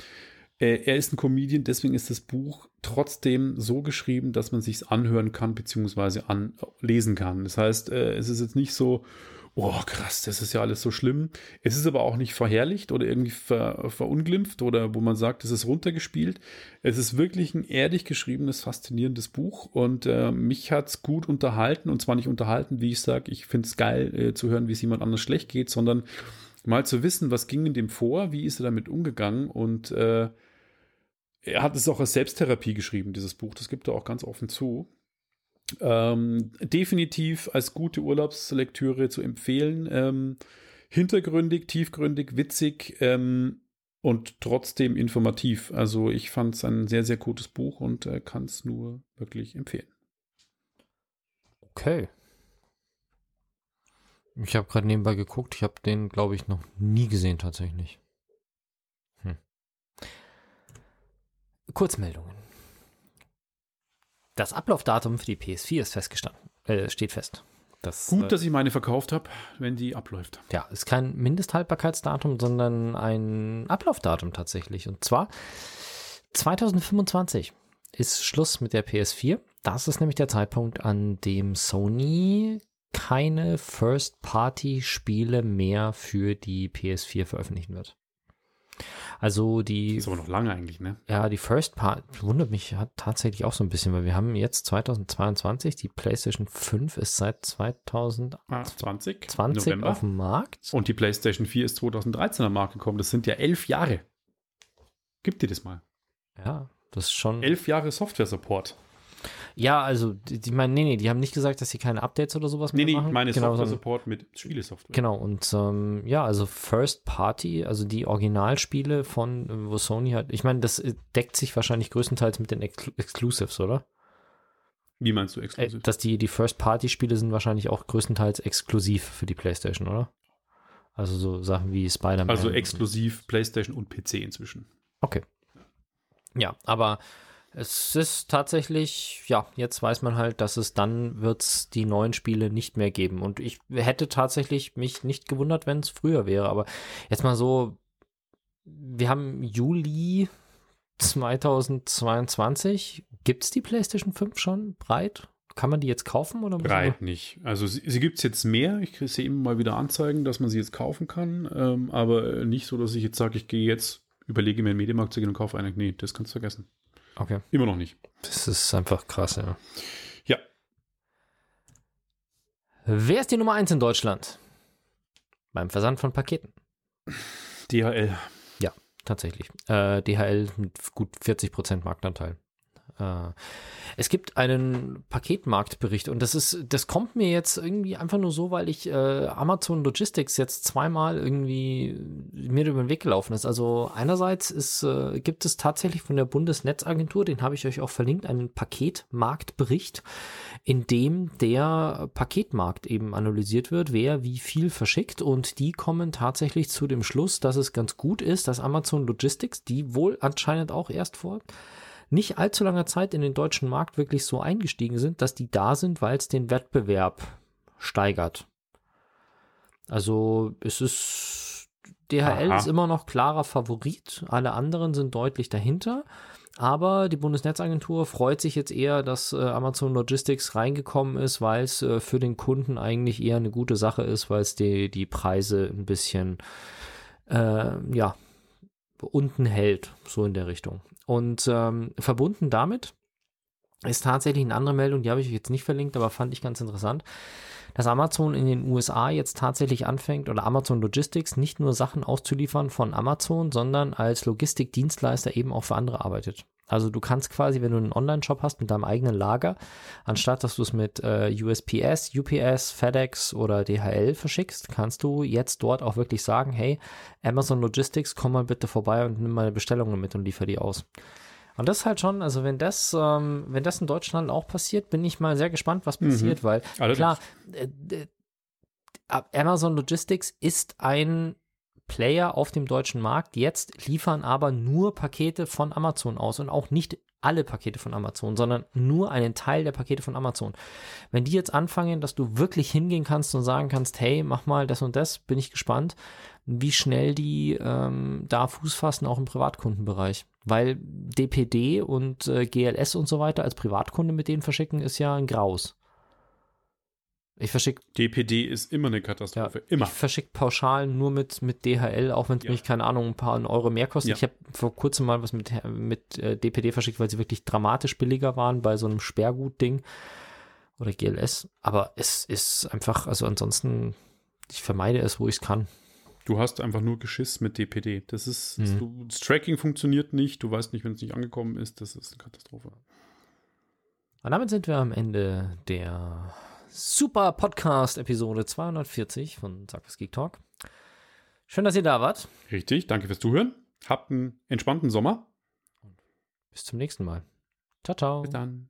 Äh, er ist ein Comedian, deswegen ist das Buch trotzdem so geschrieben, dass man sich anhören kann bzw. anlesen kann. Das heißt, äh, es ist jetzt nicht so, oh krass, das ist ja alles so schlimm. Es ist aber auch nicht verherrlicht oder irgendwie ver, verunglimpft oder wo man sagt, es ist runtergespielt. Es ist wirklich ein ehrlich geschriebenes, faszinierendes Buch und äh, mich hat es gut unterhalten und zwar nicht unterhalten, wie ich sage, ich finde es geil äh, zu hören, wie es jemand anders schlecht geht, sondern mal zu wissen, was ging in dem vor, wie ist er damit umgegangen und äh, er hat es auch als Selbsttherapie geschrieben, dieses Buch, das gibt er auch ganz offen zu. Ähm, definitiv als gute Urlaubslektüre zu empfehlen. Ähm, hintergründig, tiefgründig, witzig ähm, und trotzdem informativ. Also ich fand es ein sehr, sehr gutes Buch und äh, kann es nur wirklich empfehlen. Okay. Ich habe gerade nebenbei geguckt. Ich habe den, glaube ich, noch nie gesehen tatsächlich. Hm. Kurzmeldungen. Das Ablaufdatum für die PS4 ist festgestanden, äh, steht fest. Das, Gut, äh, dass ich meine verkauft habe, wenn die abläuft. Ja, ist kein Mindesthaltbarkeitsdatum, sondern ein Ablaufdatum tatsächlich. Und zwar 2025 ist Schluss mit der PS4. Das ist nämlich der Zeitpunkt, an dem Sony keine First-Party-Spiele mehr für die PS4 veröffentlichen wird. Also die, Ist aber noch lange eigentlich, ne? ja, die First Part wundert mich hat tatsächlich auch so ein bisschen, weil wir haben jetzt 2022, die PlayStation 5 ist seit 2020 Ah, 20. auf dem Markt. Und die PlayStation 4 ist 2013 am Markt gekommen. Das sind ja elf Jahre. Gib dir das mal. Ja, das ist schon. Elf Jahre Software-Support. Ja, also die, die meinen, nee, nee, die haben nicht gesagt, dass sie keine Updates oder sowas Nee, mehr nee, machen. ich meine genau, Software-Support mit Spielesoftware. Genau, und ähm, ja, also First Party, also die Originalspiele von, äh, wo Sony hat, ich meine, das äh, deckt sich wahrscheinlich größtenteils mit den Ex Exclusives, oder? Wie meinst du Äh, exklusiv? dass die, die First Party Spiele sind wahrscheinlich auch größtenteils exklusiv für die PlayStation, oder? Also so Sachen wie Spider-Man. also exklusiv PlayStation und PC inzwischen. Okay. Ja, aber es ist tatsächlich, ja, jetzt weiß man halt, dass es dann wird's die neuen Spiele nicht mehr geben. Und ich hätte tatsächlich mich nicht gewundert, wenn es früher wäre. Aber jetzt mal so, wir haben Juli 2022. Gibt's die PlayStation 5 schon breit? Kann man die jetzt kaufen oder muss man- Breit nicht. Also sie, sie gibt es jetzt mehr. Ich sehe immer mal wieder Anzeigen, dass man sie jetzt kaufen kann. Ähm, aber nicht so, dass ich jetzt sage, ich gehe jetzt, überlege mir einen Medienmarkt zu gehen und kaufe eine. Nee, das kannst du vergessen. Okay. Immer noch nicht. Das ist einfach krass, ja. Ja. Wer ist die Nummer 1 in Deutschland? Beim Versand von Paketen. DHL. Tatsächlich. Äh, DHL mit gut 40% Marktanteil. Äh, es gibt einen Paketmarktbericht und das ist, das kommt mir jetzt irgendwie einfach nur so, weil ich äh, Amazon Logistics jetzt zweimal irgendwie mir über den Weg gelaufen ist. Also einerseits ist, äh, gibt es tatsächlich von der Bundesnetzagentur, den habe ich euch auch verlinkt, einen Paketmarktbericht, in dem der Paketmarkt eben analysiert wird, wer wie viel verschickt und die kommen tatsächlich zu dem Schluss, dass es ganz gut ist, dass Amazon Logistics, die wohl anscheinend auch erst vor nicht allzu langer Zeit in den deutschen Markt wirklich so eingestiegen sind, dass die da sind, weil es den Wettbewerb steigert. Also es ist DHL Aha. ist immer noch klarer Favorit, alle anderen sind deutlich dahinter. Aber die Bundesnetzagentur freut sich jetzt eher, dass äh, Amazon Logistics reingekommen ist, weil es äh, für den Kunden eigentlich eher eine gute Sache ist, weil es die, die Preise ein bisschen äh, ja, unten hält, so in der Richtung. Und ähm, verbunden damit ist tatsächlich eine andere Meldung, die habe ich euch jetzt nicht verlinkt, aber fand ich ganz interessant, dass Amazon in den USA jetzt tatsächlich anfängt oder Amazon Logistics nicht nur Sachen auszuliefern von Amazon, sondern als Logistikdienstleister eben auch für andere arbeitet. Also du kannst quasi, wenn du einen Online-Shop hast mit deinem eigenen Lager, anstatt dass du es mit äh, USPS, UPS, FedEx oder DHL verschickst, kannst du jetzt dort auch wirklich sagen, hey, Amazon Logistics, komm mal bitte vorbei und nimm meine Bestellungen mit und liefer die aus. Und das ist halt schon, also wenn das, ähm, wenn das in Deutschland auch passiert, bin ich mal sehr gespannt, was passiert, weil Allerdings. klar, äh, äh, Amazon Logistics ist ein Player auf dem deutschen Markt. Jetzt liefern aber nur Pakete von Amazon aus und auch nicht alle Pakete von Amazon, sondern nur einen Teil der Pakete von Amazon. Wenn die jetzt anfangen, dass du wirklich hingehen kannst und sagen kannst, hey, mach mal das und das, bin ich gespannt, wie schnell die ähm, da Fuß fassen, auch im Privatkundenbereich. Weil DPD und äh, GLS und so weiter als Privatkunde mit denen verschicken, ist ja ein Graus. Ich verschicke DPD ist immer eine Katastrophe. Immer. ich verschicke pauschal nur mit, mit DHL, auch wenn es Ja. mich, keine Ahnung, ein paar Euro mehr kostet. Ja. Ich habe vor kurzem mal was mit, mit äh, DPD verschickt, weil sie wirklich dramatisch billiger waren bei so einem Sperrgut-Ding oder GLS. Aber es ist einfach, also ansonsten, ich vermeide es, wo ich es kann. Du hast einfach nur Geschiss mit DPD. Das ist, Mhm. du, das Tracking funktioniert nicht. Du weißt nicht, wenn es nicht angekommen ist. Das ist eine Katastrophe. Und damit sind wir am Ende der Super Podcast Episode 240 von Sackers Geek Talk. Schön, dass ihr da wart. Richtig. Danke fürs Zuhören. Habt einen entspannten Sommer. Bis zum nächsten Mal. Ciao, ciao. Bis dann.